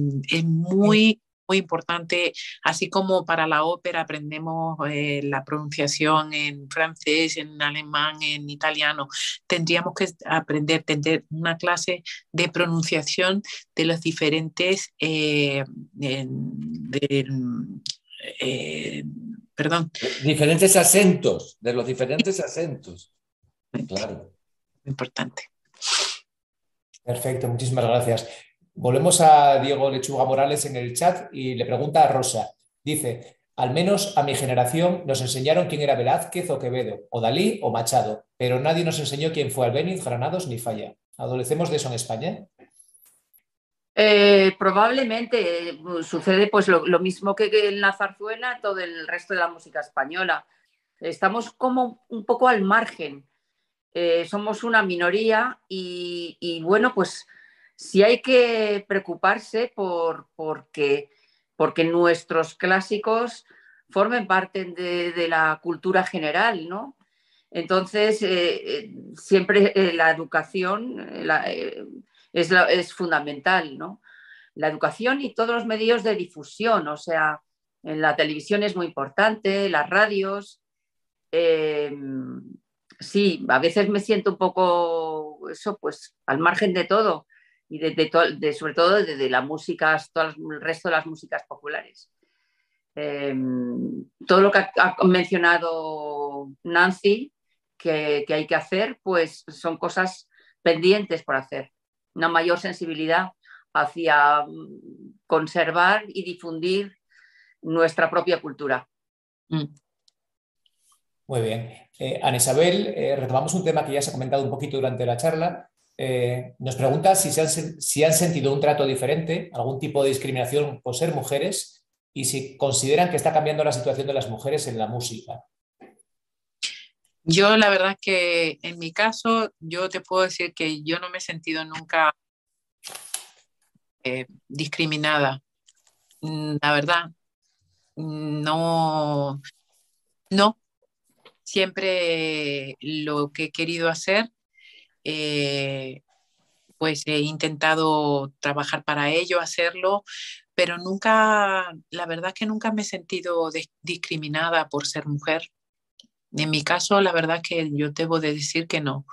muy muy importante, así como para la ópera aprendemos eh, la pronunciación en francés, en alemán, en italiano, tendríamos que aprender, tener una clase de pronunciación de los diferentes, eh, eh, perdón. Diferentes acentos, de los diferentes acentos. Claro. Importante. Perfecto, muchísimas gracias. Volvemos a Diego Lechuga Morales en el chat y le pregunta a Rosa. Dice, al menos a mi generación nos enseñaron quién era Velázquez o Quevedo, o Dalí o Machado, pero nadie nos enseñó quién fue Albéniz, Granados ni Falla. ¿Adolecemos de eso en España? Eh, probablemente eh, sucede pues lo, mismo que en la zarzuela, todo el resto de la música española. Estamos como un poco al margen. Eh, somos una minoría y bueno, pues si hay que preocuparse por porque, porque nuestros clásicos formen parte de, la cultura general, ¿no? Entonces, eh, eh, siempre eh, la educación es, es, fundamental, ¿no? La educación y todos los medios de difusión, o sea, en la televisión es muy importante, las radios. sí, a veces me siento un poco, eso, pues, al margen de todo, y de, sobre todo de, la música, todo el resto de las músicas populares. Em, todo lo que ha, mencionado Nancy que, hay que hacer, pues son cosas pendientes por hacer. Una mayor sensibilidad hacia mm, conservar y difundir nuestra propia cultura. Mm. Muy bien. Eh, Ana Isabel, eh, retomamos un tema que ya se ha comentado un poquito durante la charla, eh, nos pregunta si, si han sentido un trato diferente, algún tipo de discriminación por ser mujeres y si consideran que está cambiando la situación de las mujeres en la música. Yo la verdad que en mi caso, yo te puedo decir que yo no me he sentido nunca eh, discriminada. Mm, la verdad, no, no. Siempre lo que he querido hacer eh, pues he intentado trabajar para ello, hacerlo, pero nunca, la verdad que nunca me he sentido discriminada por ser mujer. En mi caso, la verdad que yo debo de decir que no.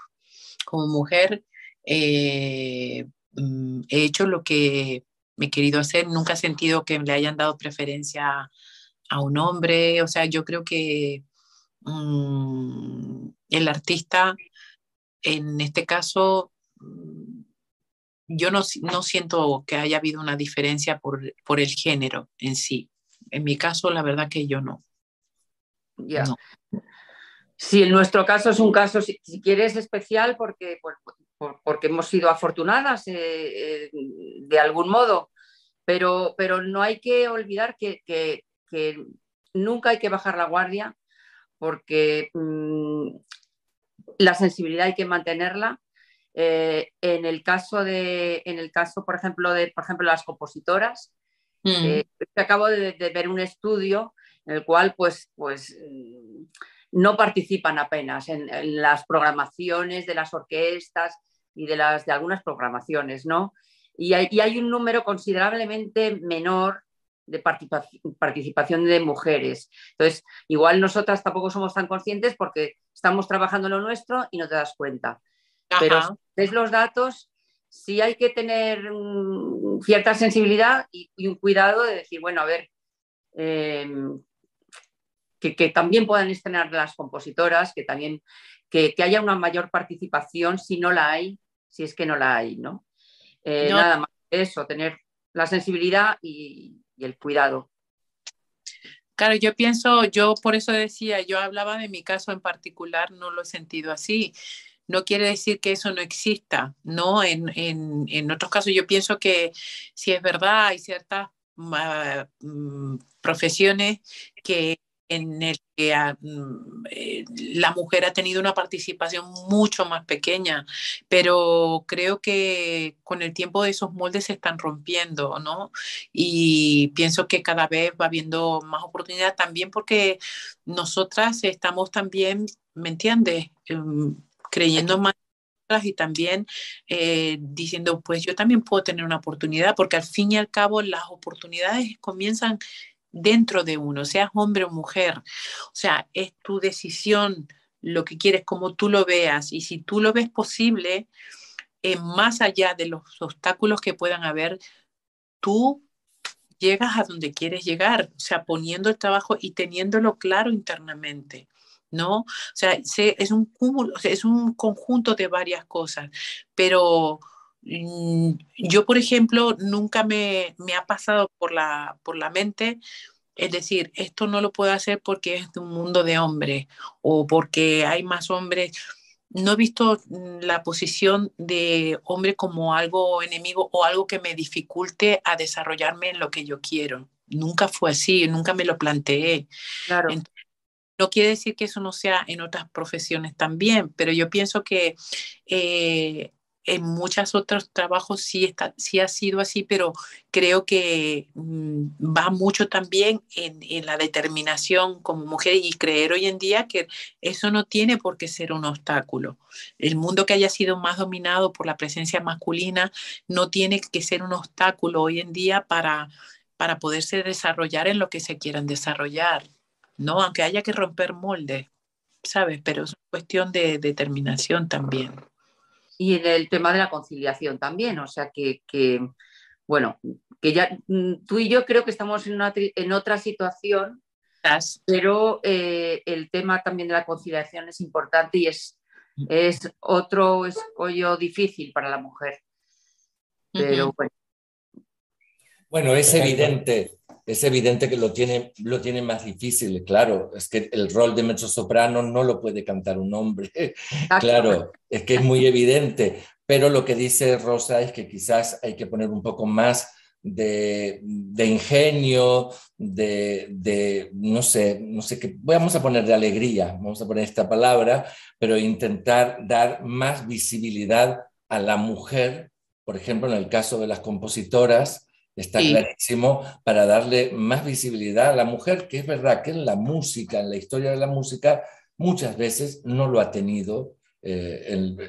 Como mujer, eh, mm, he hecho lo que me he querido hacer. Nunca he sentido que le hayan dado preferencia a un hombre. O sea, yo creo que mm, el artista, en este caso, mm, yo no, no, siento que haya habido una diferencia por, por, el género en sí. En mi caso, la verdad que yo no. Ya. Sí, en nuestro caso es un caso, si, quieres, especial porque, porque hemos sido afortunadas eh, eh, de algún modo, pero, pero no hay que olvidar que, que, nunca hay que bajar la guardia porque mm, la sensibilidad hay que mantenerla. Eh, en el caso de, en el caso, por ejemplo, de por ejemplo, las compositoras, mm. acabo de, de, ver un estudio en el cual, pues, pues no participan apenas en, las programaciones de las orquestas y de, las, de algunas programaciones, ¿no? Y hay, un número considerablemente menor de participación de mujeres. Entonces, igual nosotras tampoco somos tan conscientes porque estamos trabajando lo nuestro y no te das cuenta. Pero si ves los datos, sí hay que tener cierta sensibilidad y, un cuidado de decir, bueno, a ver, eh, que, también puedan estrenar las compositoras, que también que, haya una mayor participación si no la hay, si es que no la hay, ¿no? Eh, nada más eso, tener la sensibilidad y, el cuidado. Claro, yo pienso, yo por eso decía, yo hablaba de mi caso en particular, no lo he sentido así. No quiere decir que eso no exista, ¿no? En, en otros casos yo pienso que si es verdad, hay ciertas mm, profesiones que en el que mm, eh, la mujer ha tenido una participación mucho más pequeña, pero creo que con el tiempo esos moldes se están rompiendo, ¿no? Y pienso que cada vez va habiendo más oportunidad también porque nosotras estamos también, ¿me entiendes? Em, creyendo más y también eh, diciendo, pues yo también puedo tener una oportunidad, porque al fin y al cabo las oportunidades comienzan dentro de uno, seas hombre o mujer. O sea, es tu decisión lo que quieres, como tú lo veas. Y si tú lo ves posible, eh, más allá de los obstáculos que puedan haber, tú llegas a donde quieres llegar, o sea, poniendo el trabajo y teniéndolo claro internamente. ¿no? O sea, es un cúmulo, es un conjunto de varias cosas, pero yo, por ejemplo, nunca me, me, ha pasado por la, por la mente, es decir, esto no lo puedo hacer porque es de un mundo de hombres o porque hay más hombres. No he visto mm, la posición de hombre como algo enemigo o algo que me dificulte a desarrollarme en lo que yo quiero. Nunca fue así, nunca me lo planteé. Claro. no quiere decir que eso no sea en otras profesiones también, pero yo pienso que eh, en muchos otros trabajos sí, está, sí ha sido así, pero creo que mm, va mucho también en, en, la determinación como mujer y creer hoy en día que eso no tiene por qué ser un obstáculo. El mundo que haya sido más dominado por la presencia masculina no tiene que ser un obstáculo hoy en día para, para poderse desarrollar en lo que se quieran desarrollar, ¿no? Aunque haya que romper moldes, ¿sabes? Pero es cuestión de determinación también y en el tema de la conciliación también. O sea que, bueno, que ya mm, tú y yo creo que estamos en, en otra situación, pero eh, el tema también de la conciliación es importante y es, es otro escollo difícil para la mujer. Pero bueno. Bueno, es evidente es evidente que lo tiene, lo tiene más difícil, claro, es que el rol de soprano no lo puede cantar un hombre, claro, es que es muy evidente, pero lo que dice Rosa es que quizás hay que poner un poco más de, ingenio, de, no sé, no sé qué, vamos a poner de alegría, vamos a poner esta palabra, pero intentar dar más visibilidad a la mujer, por ejemplo, en el caso de las compositoras, Está clarísimo para darle más visibilidad a la mujer, que es verdad que en la música, en la historia de la música, muchas veces no lo ha tenido eh,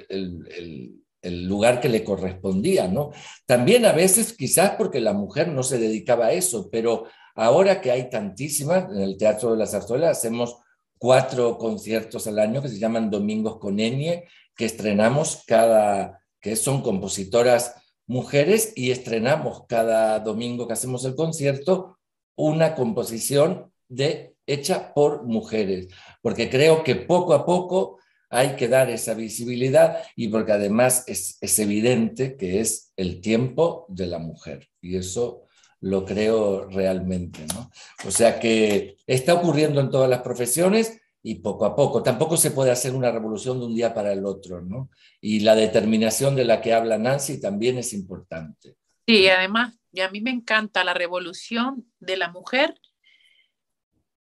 el, lugar que le correspondía, ¿no? También a veces quizás porque la mujer no se dedicaba a eso, pero ahora que hay tantísimas, en el Teatro de la Zarzuela hacemos cuatro conciertos al año que se llaman Domingos con Enie, que estrenamos cada, que son compositoras mujeres y estrenamos cada domingo que hacemos el concierto una composición de, hecha por mujeres, porque creo que poco a poco hay que dar esa visibilidad y porque además es, es evidente que es el tiempo de la mujer y eso lo creo realmente. ¿no? O sea que está ocurriendo en todas las profesiones y poco a poco. Tampoco se puede hacer una revolución de un día para el otro, ¿no? Y la determinación de la que habla Nancy también es importante. Sí, además, y a mí me encanta la revolución de la mujer,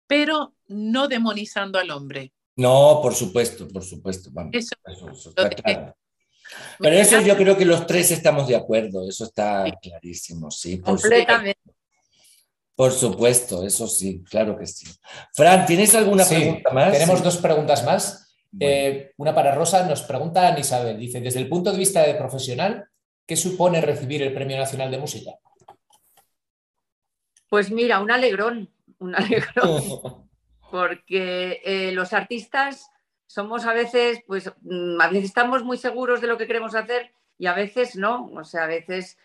pero no demonizando al hombre. No, por supuesto, por supuesto. Vamos, eso, está claro. Pero eso yo creo que los tres estamos de acuerdo, eso está clarísimo, sí. Completamente. Por supuesto, eso sí, claro que sí. Fran, ¿tienes alguna pregunta más? Tenemos dos preguntas más. Eh, una para Rosa, nos pregunta Isabel, dice, desde el punto de vista de profesional, ¿qué supone recibir el Premio Nacional de Música? Pues mira, un alegrón, un alegrón, porque eh, los artistas somos a veces, pues mm, a veces estamos muy seguros de lo que queremos hacer y a veces no, o sea, a veces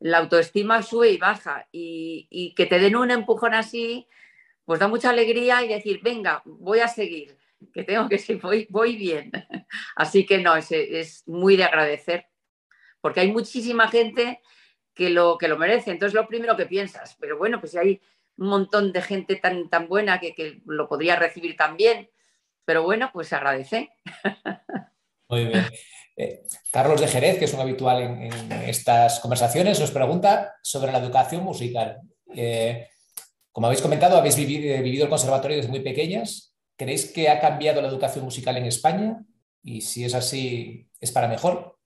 la autoestima sube y baja y, que te den un empujón así, pues da mucha alegría y decir, venga, voy a seguir, que tengo que seguir, voy, voy bien. Así que no, es, es muy de agradecer, porque hay muchísima gente que lo, que lo merece. Entonces, lo primero que piensas, pero bueno, pues si hay un montón de gente tan, tan buena que, que lo podría recibir también, pero bueno, pues agradece. Muy bien. Eh, Carlos de Jerez, que es un habitual en, estas conversaciones, nos pregunta sobre la educación musical. Eh, como habéis comentado, habéis vivido, vivido, el conservatorio desde muy pequeñas. ¿Creéis que ha cambiado la educación musical en España? Y si es así, ¿es para mejor?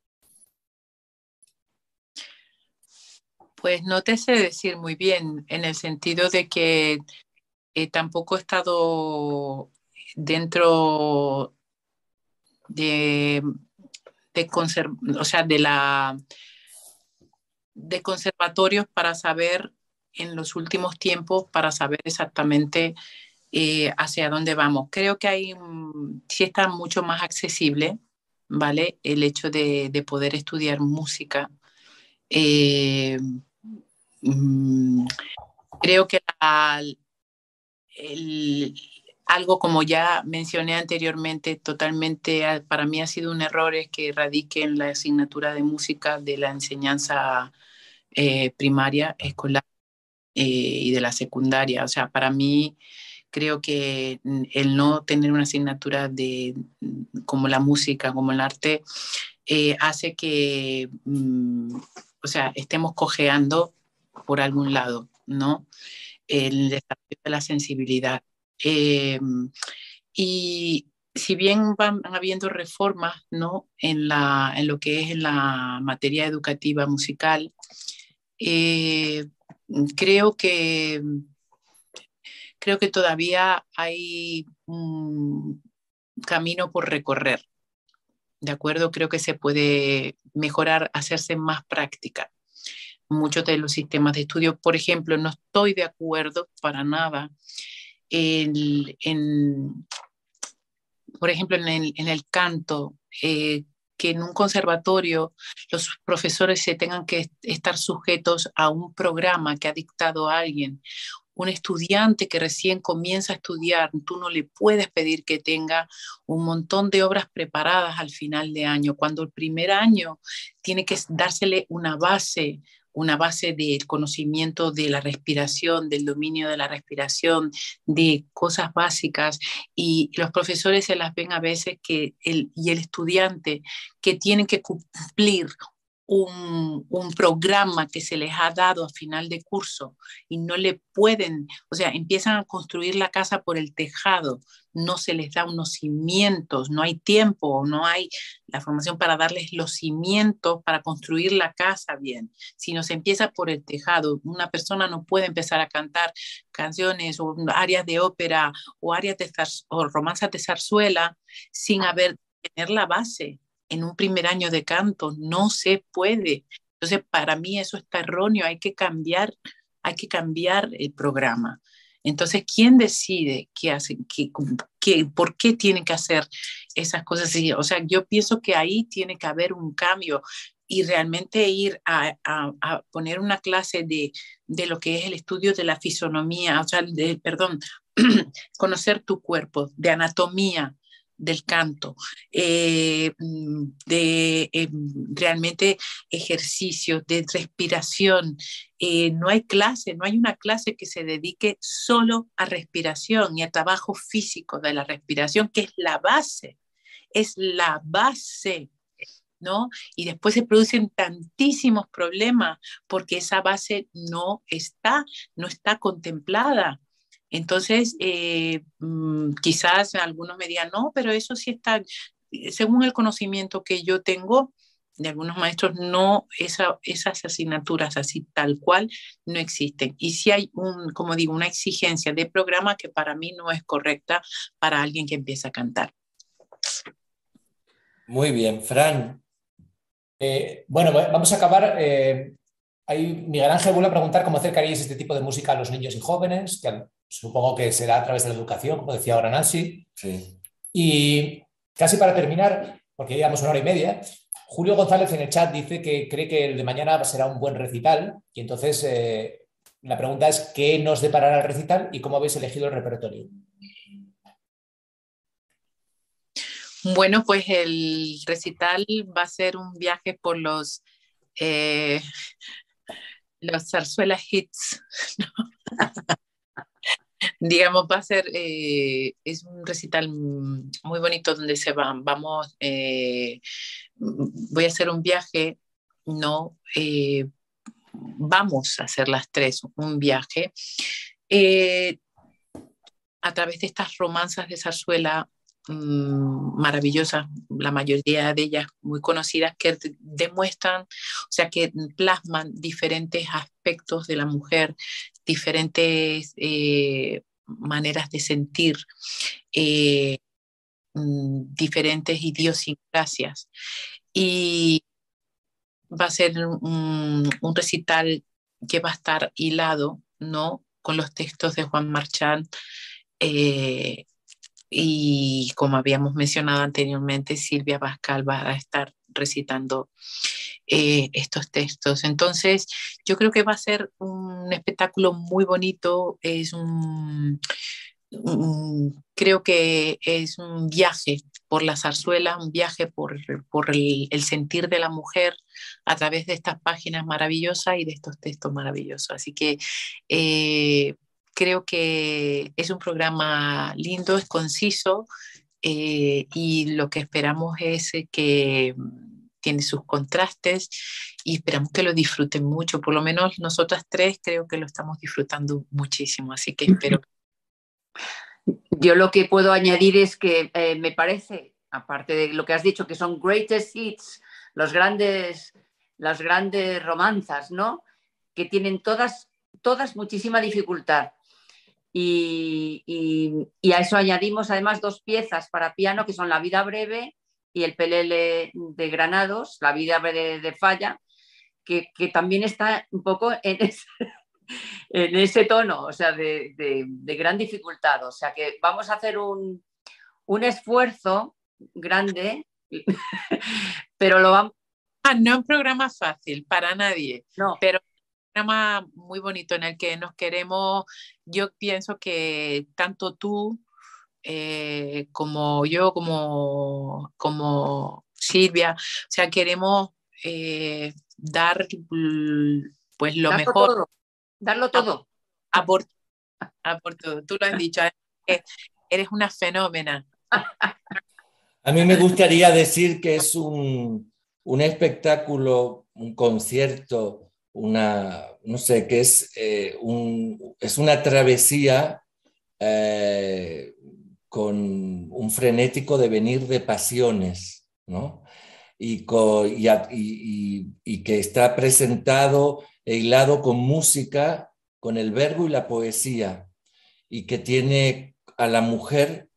Pues no te sé decir muy bien, en el sentido de que eh, tampoco he estado dentro de de, o sea, de, la, de conservatorios para saber en los últimos tiempos, para saber exactamente eh, hacia dónde vamos. Creo que hay, sí está mucho más accesible, ¿vale? El hecho de, poder estudiar música. Eh, mm, creo que el, algo como ya mencioné anteriormente, totalmente para mí ha sido un error es que radique en la asignatura de música de la enseñanza eh, primaria, escolar eh, y de la secundaria. O sea, para mí creo que el no tener una asignatura de como la música, como el arte, eh, hace que, mm, o sea, estemos cojeando por algún lado, ¿no? El desarrollo de la sensibilidad. Em, y si bien van habiendo reformas ¿no? en, la, en lo que es en la materia educativa musical, eh, creo que creo que todavía hay un camino por recorrer. ¿De acuerdo? Creo que se puede mejorar, hacerse más práctica. Muchos de los sistemas de estudio, por ejemplo, no estoy de acuerdo para nada en, por ejemplo, en el, canto, eh, que en un conservatorio los profesores se tengan que estar sujetos a un programa que ha dictado alguien. Un estudiante que recién comienza a estudiar, tú no le puedes pedir que tenga un montón de obras preparadas al final de año, cuando el primer año tiene que dársele una base, una base del conocimiento de la respiración, del dominio de la respiración, de cosas básicas. Y los profesores se las ven a veces que el, y el estudiante que tienen que cumplir un, un, programa que se les ha dado a final de curso y no le pueden, o sea, empiezan a construir la casa por el tejado, no se les da unos cimientos, no hay tiempo, no hay la formación para darles los cimientos para construir la casa bien. Si no se empieza por el tejado, una persona no puede empezar a cantar canciones o áreas de ópera o áreas de o romanzas de zarzuela sin haber tener la base en un primer año de canto, no se puede. Entonces, para mí eso está erróneo, hay que cambiar, hay que cambiar el programa. Entonces, ¿quién decide qué hacen, qué, qué, por qué tienen que hacer esas cosas? O sea, yo pienso que ahí tiene que haber un cambio. y realmente ir a, poner una clase de, de, lo que es el estudio de la fisonomía, o sea, de, perdón, conocer tu cuerpo, de anatomía, del canto, eh, mm, de eh, realmente ejercicios, de respiración. Eh, no hay clase, no hay una clase que se dedique solo a respiración y a trabajo físico de la respiración, que es la base, es la base. ¿No? Y después se producen tantísimos problemas porque esa base no está, no está contemplada. Entonces, eh, mm, quizás algunos me digan, no, pero eso sí está, eh, según el conocimiento que yo tengo de algunos maestros, no, esas asignaturas así tal cual no existen. Y si hay, un, como digo, una exigencia de programa que para mí no es correcta para alguien que empieza a cantar. Muy bien, Fran. Eh, bueno, vamos a acabar. Miguel Ángel vuelve a preguntar cómo acercaríais este tipo de música a los niños y jóvenes, que supongo que será a través de la educación, como decía ahora Nancy. Sí. Y casi para terminar, porque llevamos una hora y media, Julio González en el chat dice que cree que el de mañana será un buen recital y entonces eh, la pregunta es ¿qué nos deparará el recital y cómo habéis elegido el repertorio? Bueno, pues el recital va a ser un viaje por los, eh, los zarzuelas hits. digamos, va a ser, eh, es un recital muy bonito donde se van, vamos, eh, voy a hacer un viaje, no, eh, vamos a hacer las tres, un viaje, a través de estas romanzas de zarzuela maravillosas, la mayoría de ellas muy conocidas, que demuestran, o sea, que plasman diferentes aspectos de la mujer, diferentes eh, maneras de sentir, eh, mm, diferentes idiosincrasias. Y va a ser un, recital que va a estar hilado, ¿no? Con los textos de Juan Marchand. Eh, y como habíamos mencionado anteriormente, Silvia Pascal va a estar recitando eh, estos textos. Entonces, yo creo que va a ser un espectáculo muy bonito, es un, creo que es un viaje por la zarzuela, un viaje por, por el, sentir de la mujer a través de estas páginas maravillosas y de estos textos maravillosos. Así que eh, creo que es un programa lindo, es conciso eh, y lo que esperamos es que tiene sus contrastes y esperamos que lo disfruten mucho. Por lo menos nosotras tres creo que lo estamos disfrutando muchísimo, así que espero. Yo lo que puedo añadir es que eh, me parece, aparte de lo que has dicho, que son greatest hits, los grandes, las grandes romanzas, ¿no? Que tienen todas, todas muchísima dificultad. Y, y, a eso añadimos además dos piezas para piano que son La vida breve y el Pelele de Granados, La vida de, Falla, que, también está un poco en ese, en ese tono, o sea, de, gran dificultad. O sea, que vamos a hacer un, esfuerzo grande, pero lo vamos... Ah, no es un programa fácil para nadie, no. pero un programa muy bonito en el que nos queremos, yo pienso que tanto tú eh, como yo, como, como Silvia, o sea, queremos eh, dar pues lo mejor. Darlo todo. A, por, todo. Tú lo has dicho, eres una fenómena. A mí me gustaría decir que es un, un espectáculo, un concierto, una, no sé, que es, eh, un, es una travesía con un frenético devenir de pasiones, ¿no? Y, y, que está presentado e hilado con música, con el verbo y la poesía, y que tiene a la mujer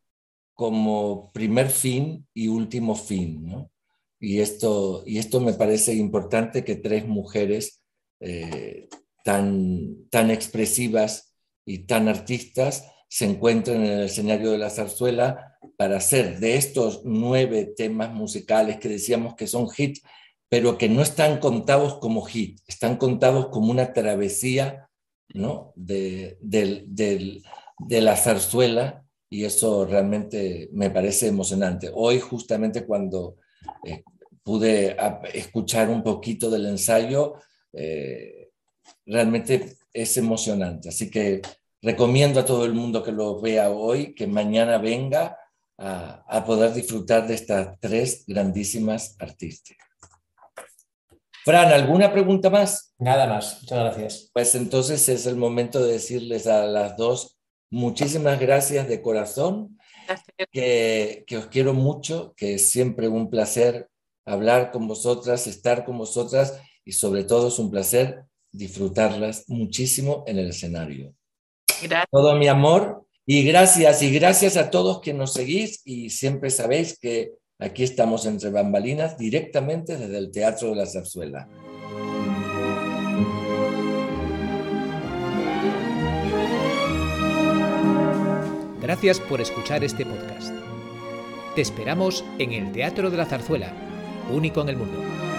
como primer fin y último fin, ¿no? Y esto, y esto me parece importante que tres mujeres eh, tan, tan expresivas y tan artistas se encuentran en el escenario de la zarzuela para hacer de estos nueve temas musicales que decíamos que son hits, pero que no están contados como hit, están contados como una travesía ¿no? de, de la zarzuela y eso realmente me parece emocionante. Hoy justamente cuando eh, pude escuchar un poquito del ensayo, eh, realmente es emocionante. Así que recomiendo a todo el mundo que lo vea hoy, que mañana venga a, a poder disfrutar de estas tres grandísimas artistas. Fran, ¿alguna pregunta más? Nada más, muchas gracias. Pues entonces es el momento de decirles a las dos muchísimas gracias de corazón, que, que os quiero mucho, que es siempre un placer hablar con vosotras, estar con vosotras y sobre todo es un placer disfrutarlas muchísimo en el escenario. Gracias. Todo mi amor y gracias y gracias a todos que nos seguís y siempre sabéis que aquí estamos entre bambalinas directamente desde el Teatro de la Zarzuela. Gracias por escuchar este podcast. Te esperamos en el Teatro de la Zarzuela, único en el mundo.